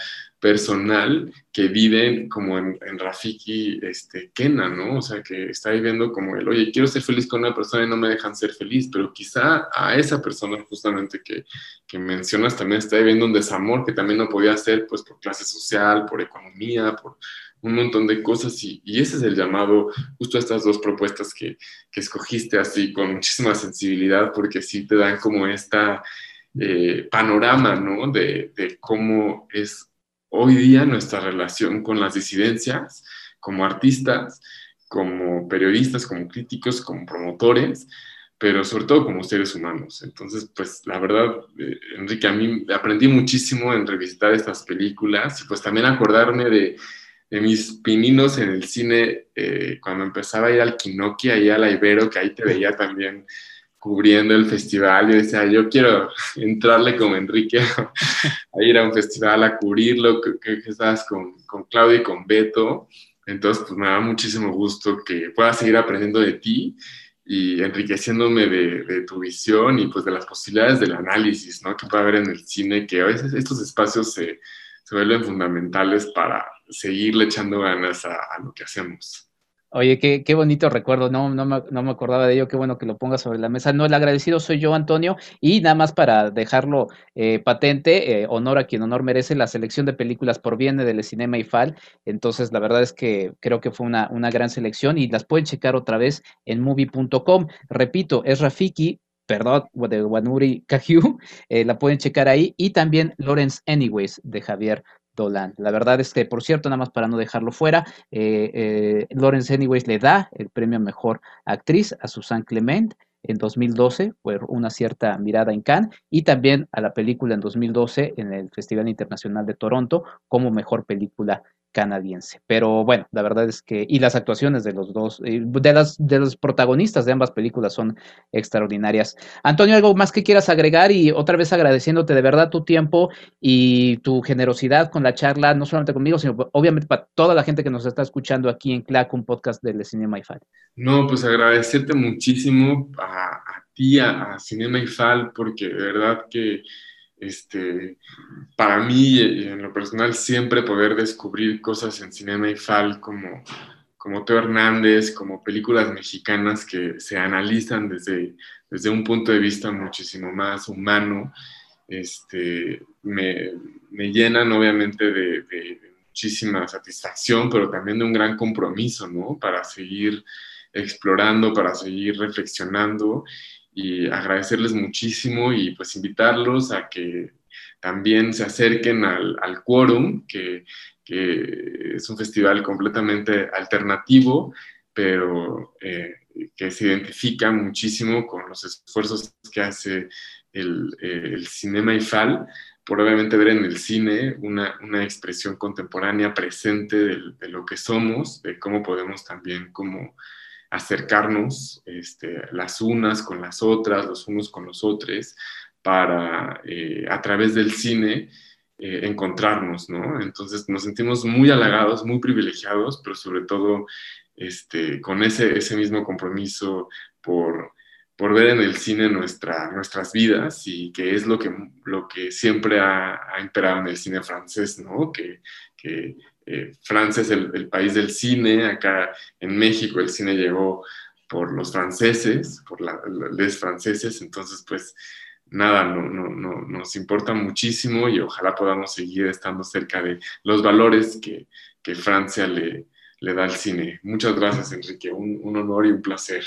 personal que viven como en, Rafiki este, Kena, ¿no? O sea, que está viviendo como el, oye, quiero ser feliz con una persona y no me dejan ser feliz, pero quizá a esa persona justamente que, que mencionas también está viviendo un desamor que también no podía hacer pues por clase social, por economía, por un montón de cosas y, y ese es el llamado justo a estas dos propuestas que, que, escogiste así con muchísima sensibilidad porque sí te dan como esta... Eh, panorama, ¿no? De, de cómo es hoy día nuestra relación con las disidencias, como artistas, como periodistas, como críticos, como promotores, pero sobre todo como seres humanos. Entonces, pues la verdad, eh, Enrique, a mí aprendí muchísimo en revisitar estas películas y pues también acordarme de, mis pininos en el cine eh, cuando empezaba a ir al Kinoki, y a la Ibero, que ahí te veía también cubriendo el festival. Yo decía, yo quiero [laughs] entrarle como Enrique [laughs] a, ir a un festival a cubrirlo, que, que estabas con, con Claudio y con Beto. Entonces, pues me da muchísimo gusto que pueda seguir aprendiendo de ti y enriqueciéndome de, de, tu visión y pues de las posibilidades del análisis, ¿no? Que puede haber en el cine, que a veces estos espacios se, se vuelven fundamentales para seguirle echando ganas a, a lo que hacemos. Oye, qué, qué, bonito recuerdo, no, no me, no, me, acordaba de ello, qué bueno que lo pongas sobre la mesa. No, el agradecido soy yo, Antonio, y nada más para dejarlo eh, patente, eh, honor a quien honor merece, la selección de películas por viene del Cinema IFAL, entonces la verdad es que creo que fue una, una gran selección y las pueden checar otra vez en movie.com. Repito, es Rafiki, perdón, de Wanuri Kajiu, eh, la pueden checar ahí, y también Lawrence Anyways de Javier Dolan. La verdad es que, por cierto, nada más para no dejarlo fuera, eh, eh, Lawrence Anyways le da el premio a Mejor Actriz a Susan Clement en 2012 por una cierta mirada en Cannes y también a la película en 2012 en el Festival Internacional de Toronto como Mejor Película canadiense. Pero bueno, la verdad es que, y las actuaciones de los dos, eh, de, las, de los protagonistas de ambas películas son extraordinarias. Antonio, ¿algo más que quieras agregar? Y otra vez agradeciéndote de verdad tu tiempo y tu generosidad con la charla, no solamente conmigo, sino obviamente para toda la gente que nos está escuchando aquí en CLAC, un podcast de Cinema Ifal. No, pues agradecerte muchísimo a, ti, a, a Cinema Ifal, porque de verdad que este, para mí, en lo personal, siempre poder descubrir cosas en Cinema IFAL como, como Teo Hernández, como películas mexicanas que se analizan desde, desde un punto de vista muchísimo más humano, este, me, me llenan obviamente de, de, muchísima satisfacción, pero también de un gran compromiso, ¿no? Para seguir explorando, para seguir reflexionando y agradecerles muchísimo y pues invitarlos a que también se acerquen al, al Quórum, que, que, es un festival completamente alternativo, pero eh, que se identifica muchísimo con los esfuerzos que hace el, el Cinema IFAL, por obviamente ver en el cine una, una expresión contemporánea presente de, de, lo que somos, de cómo podemos también como acercarnos este, las unas con las otras, los unos con los otros, para eh, a través del cine eh, encontrarnos, ¿no? Entonces nos sentimos muy halagados, muy privilegiados, pero sobre todo este, con ese, ese mismo compromiso por, por ver en el cine nuestra, nuestras vidas y que es lo que, lo que siempre ha, ha imperado en el cine francés, ¿no? Que, que eh, Francia es el, país del cine, acá en México el cine llegó por los franceses, por los franceses, entonces pues nada, no, no, no, nos importa muchísimo y ojalá podamos seguir estando cerca de los valores que, que Francia le, le, da al cine. Muchas gracias, Enrique, un honor y un placer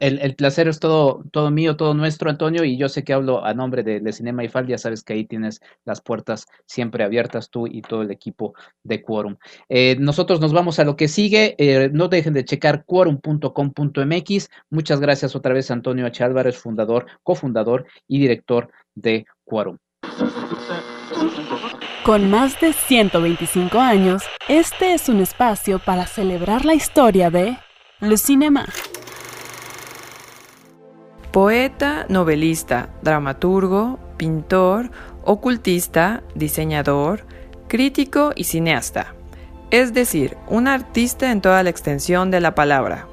el, placer es todo, todo mío, todo nuestro, Antonio, y yo sé que hablo a nombre de, Cinema y ya sabes que ahí tienes las puertas siempre abiertas tú y todo el equipo de Quorum. Eh, nosotros nos vamos a lo que sigue, eh, no dejen de checar quorum.com.mx. Muchas gracias otra vez, Antonio H. Álvarez, fundador, cofundador y director de Quorum. Con más de 125 años, este es un espacio para celebrar la historia de Le Cinema. Poeta, novelista, dramaturgo, pintor, ocultista, diseñador, crítico y cineasta. Es decir, un artista en toda la extensión de la palabra.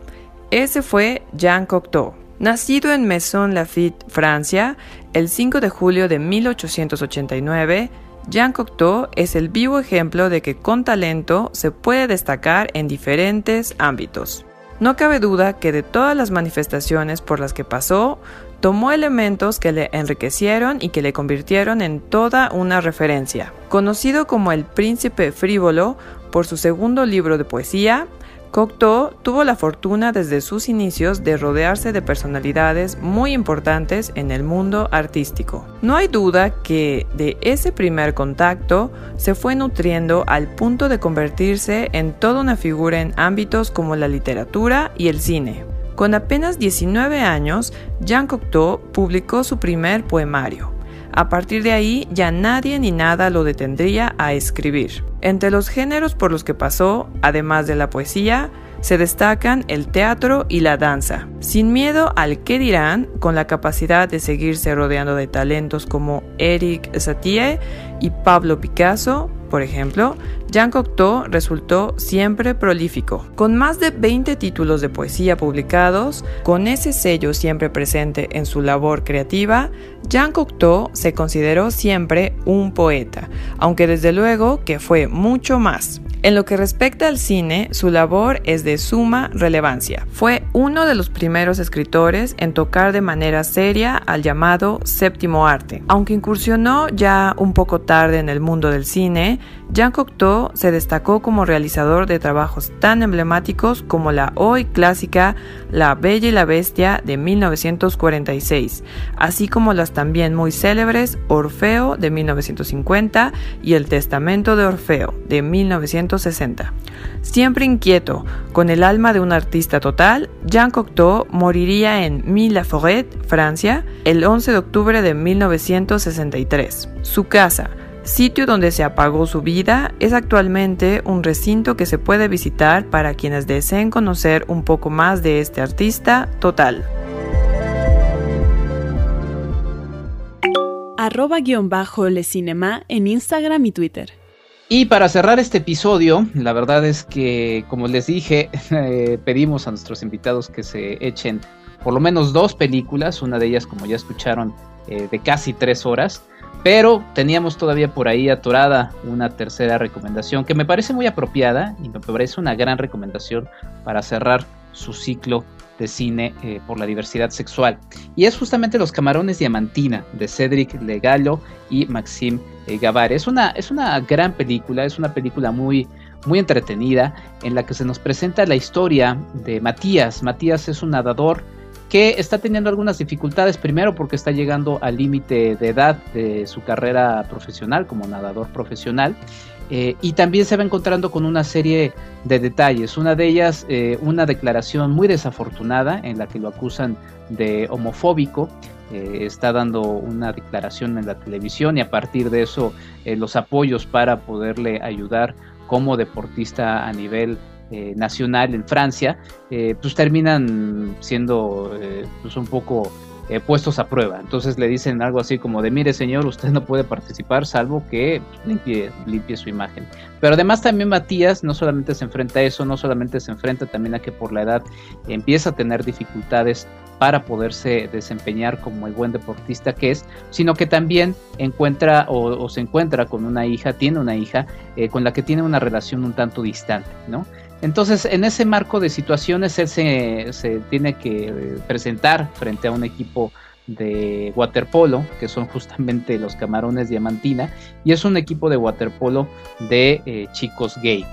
Ese fue Jean Cocteau. Nacido en Maison Lafitte, Francia, el 5 de julio de 1889, Jean Cocteau es el vivo ejemplo de que con talento se puede destacar en diferentes ámbitos. No cabe duda que de todas las manifestaciones por las que pasó, tomó elementos que le enriquecieron y que le convirtieron en toda una referencia. Conocido como el príncipe frívolo por su segundo libro de poesía, Cocteau tuvo la fortuna desde sus inicios de rodearse de personalidades muy importantes en el mundo artístico. No hay duda que de ese primer contacto se fue nutriendo al punto de convertirse en toda una figura en ámbitos como la literatura y el cine. Con apenas 19 años, Jean Cocteau publicó su primer poemario. A partir de ahí ya nadie ni nada lo detendría a escribir. Entre los géneros por los que pasó, además de la poesía, se destacan el teatro y la danza. Sin miedo al qué dirán, con la capacidad de seguirse rodeando de talentos como Eric Satie y Pablo Picasso, por ejemplo, Jean Cocteau resultó siempre prolífico. Con más de 20 títulos de poesía publicados, con ese sello siempre presente en su labor creativa, Jean Cocteau se consideró siempre un poeta, aunque desde luego que fue mucho más. En lo que respecta al cine, su labor es de suma relevancia. Fue uno de los primeros escritores en tocar de manera seria al llamado séptimo arte. Aunque incursionó ya un poco tarde en el mundo del cine, Jean Cocteau se destacó como realizador de trabajos tan emblemáticos como la hoy clásica La Bella y la Bestia de 1946, así como las también muy célebres Orfeo de 1950 y El Testamento de Orfeo de 1960. Siempre inquieto, con el alma de un artista total, Jean Cocteau moriría en Mille-la-Forêt, Francia, el 11 de octubre de 1963. Su casa, sitio donde se apagó su vida, es actualmente un recinto que se puede visitar para quienes deseen conocer un poco más de este artista total. Arroba guion bajo Le Cinema en Instagram y Twitter. Y para cerrar este episodio, la verdad es que, como les dije, [laughs] eh, pedimos a nuestros invitados que se echen por lo menos dos películas, una de ellas, como ya escucharon, eh, de casi tres horas, pero teníamos todavía por ahí atorada una tercera recomendación que me parece muy apropiada y me parece una gran recomendación para cerrar su ciclo de cine eh, por la diversidad sexual. Y es justamente Los Camarones Diamantina de Cedric Legalo y Maxime eh. Es una, es una gran película, es una película muy, muy entretenida en la que se nos presenta la historia de Matías. Matías es un nadador que está teniendo algunas dificultades, primero porque está llegando al límite de edad de su carrera profesional como nadador profesional, eh, y también se va encontrando con una serie de detalles. Una de ellas, eh, una declaración muy desafortunada en la que lo acusan de homofóbico. Eh, está dando una declaración en la televisión y a partir de eso los apoyos para poderle ayudar como deportista a nivel eh, nacional en Francia, eh, pues terminan siendo eh, pues un poco puestos a prueba. Entonces le dicen algo así como de, mire señor, usted no puede participar salvo que limpie, limpie su imagen. Pero además también Matías no solamente se enfrenta a eso, no solamente se enfrenta también a que por la edad empieza a tener dificultades para poderse desempeñar como el buen deportista que es, sino que también encuentra o, se encuentra con una hija, tiene una hija con la que tiene una relación un tanto distante, ¿no? Entonces, en ese marco de situaciones, él se, tiene que presentar frente a un equipo de waterpolo, que son justamente los camarones diamantina, y es un equipo de waterpolo de eh, chicos gay.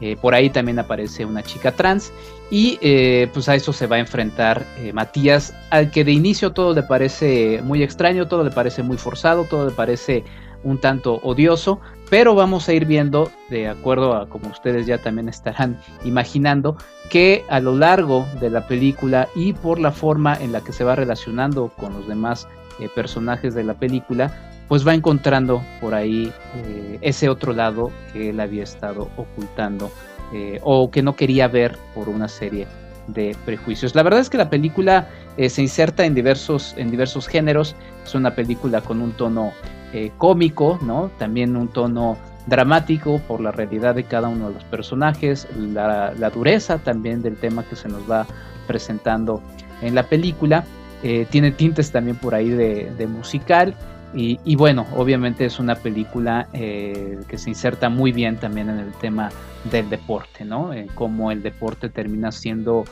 Eh, por ahí también aparece una chica trans y eh, pues a eso se va a enfrentar Matías, al que de inicio todo le parece muy extraño, todo le parece muy forzado, todo le parece un tanto odioso, pero vamos a ir viendo, de acuerdo a como ustedes ya también estarán imaginando, que a lo largo de la película y por la forma en la que se va relacionando con los demás eh, personajes de la película, pues va encontrando por ahí eh, ese otro lado que él había estado ocultando eh, o que no quería ver por una serie de prejuicios. La verdad es que la película se inserta en diversos, en diversos géneros, es una película con un tono eh, cómico, ¿no? También un tono dramático por la realidad de cada uno de los personajes, la, dureza también del tema que se nos va presentando en la película. Eh, tiene tintes también por ahí de, musical. Y, bueno, obviamente es una película eh, que se inserta muy bien también en el tema del deporte, ¿no? cómo el deporte termina siendo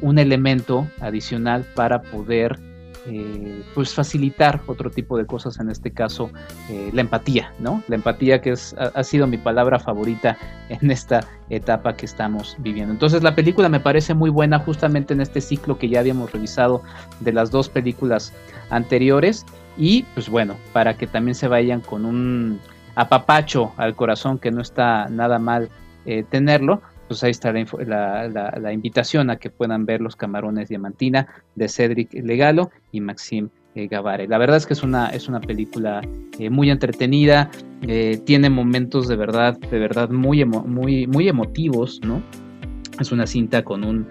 un elemento adicional para poder eh, pues facilitar otro tipo de cosas, en este caso eh, la empatía, ¿no? La empatía que es, ha, sido mi palabra favorita en esta etapa que estamos viviendo. Entonces la película me parece muy buena justamente en este ciclo que ya habíamos revisado de las dos películas anteriores y pues bueno, para que también se vayan con un apapacho al corazón que no está nada mal eh, tenerlo, pues ahí está la, invitación a que puedan ver los camarones diamantina de Cedric Legalo y Maxime eh, Gavare. La verdad es que es una, es una película eh, muy entretenida, eh, tiene momentos de verdad, de verdad muy, muy, muy emotivos, ¿no? Es una cinta con un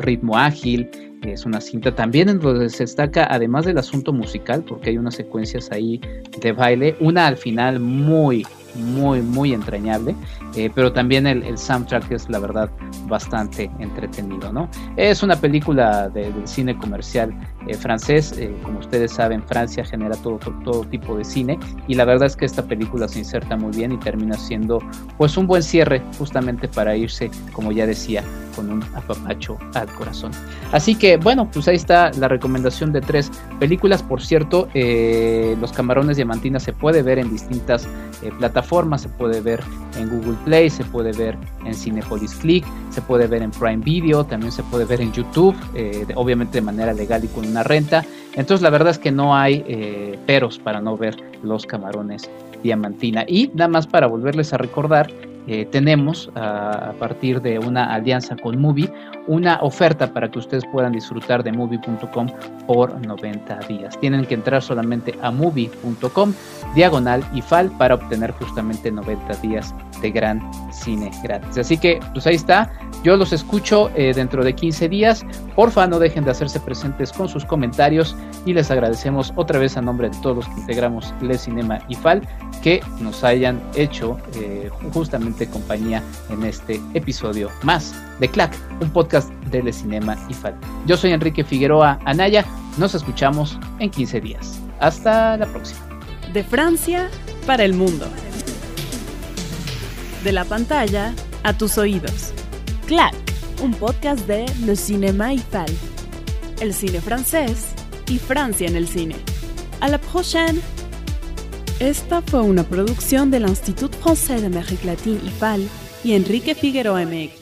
ritmo ágil, es una cinta también en donde se destaca, además del asunto musical, porque hay unas secuencias ahí de baile, una al final muy, muy, muy entrañable, eh, pero también el, soundtrack es la verdad bastante entretenido, ¿no? Es una película del cine comercial eh, francés, eh, como ustedes saben, Francia genera todo, todo, tipo de cine y la verdad es que esta película se inserta muy bien y termina siendo pues un buen cierre justamente para irse, como ya decía, con un apapacho al corazón. Así que bueno, pues ahí está la recomendación de tres películas, por cierto, Los Camarones Diamantina se puede ver en distintas plataformas, se puede ver en Google Play, se puede ver en Cinepolis Click, se puede ver en Prime Video, también se puede ver en YouTube, eh, obviamente de manera legal y con una renta. Entonces la verdad es que no hay eh, peros para no ver los camarones diamantina. Y nada más para volverles a recordar, eh, tenemos a, partir de una alianza con Movie una oferta para que ustedes puedan disfrutar de movie.com por 90 días. Tienen que entrar solamente a movie.com, diagonal IFAL para obtener justamente 90 días de gran cine gratis. Así que, pues ahí está. Yo los escucho eh, dentro de 15 días. Porfa, no dejen de hacerse presentes con sus comentarios y les agradecemos otra vez a nombre de todos los que integramos Le Cinema IFAL que nos hayan hecho eh, justamente compañía en este episodio más de CLAC, un podcast de Le Cinema IFAL. Yo soy Enrique Figueroa Anaya. Nos escuchamos en 15 días. Hasta la próxima. De Francia para el mundo. De la pantalla a tus oídos. Clac, un podcast de Le Cinéma IFAL. El cine francés y Francia en el cine. A la prochaine. Esta fue una producción del Institut Français d'Amérique Latine IFAL y Enrique Figueroa MX.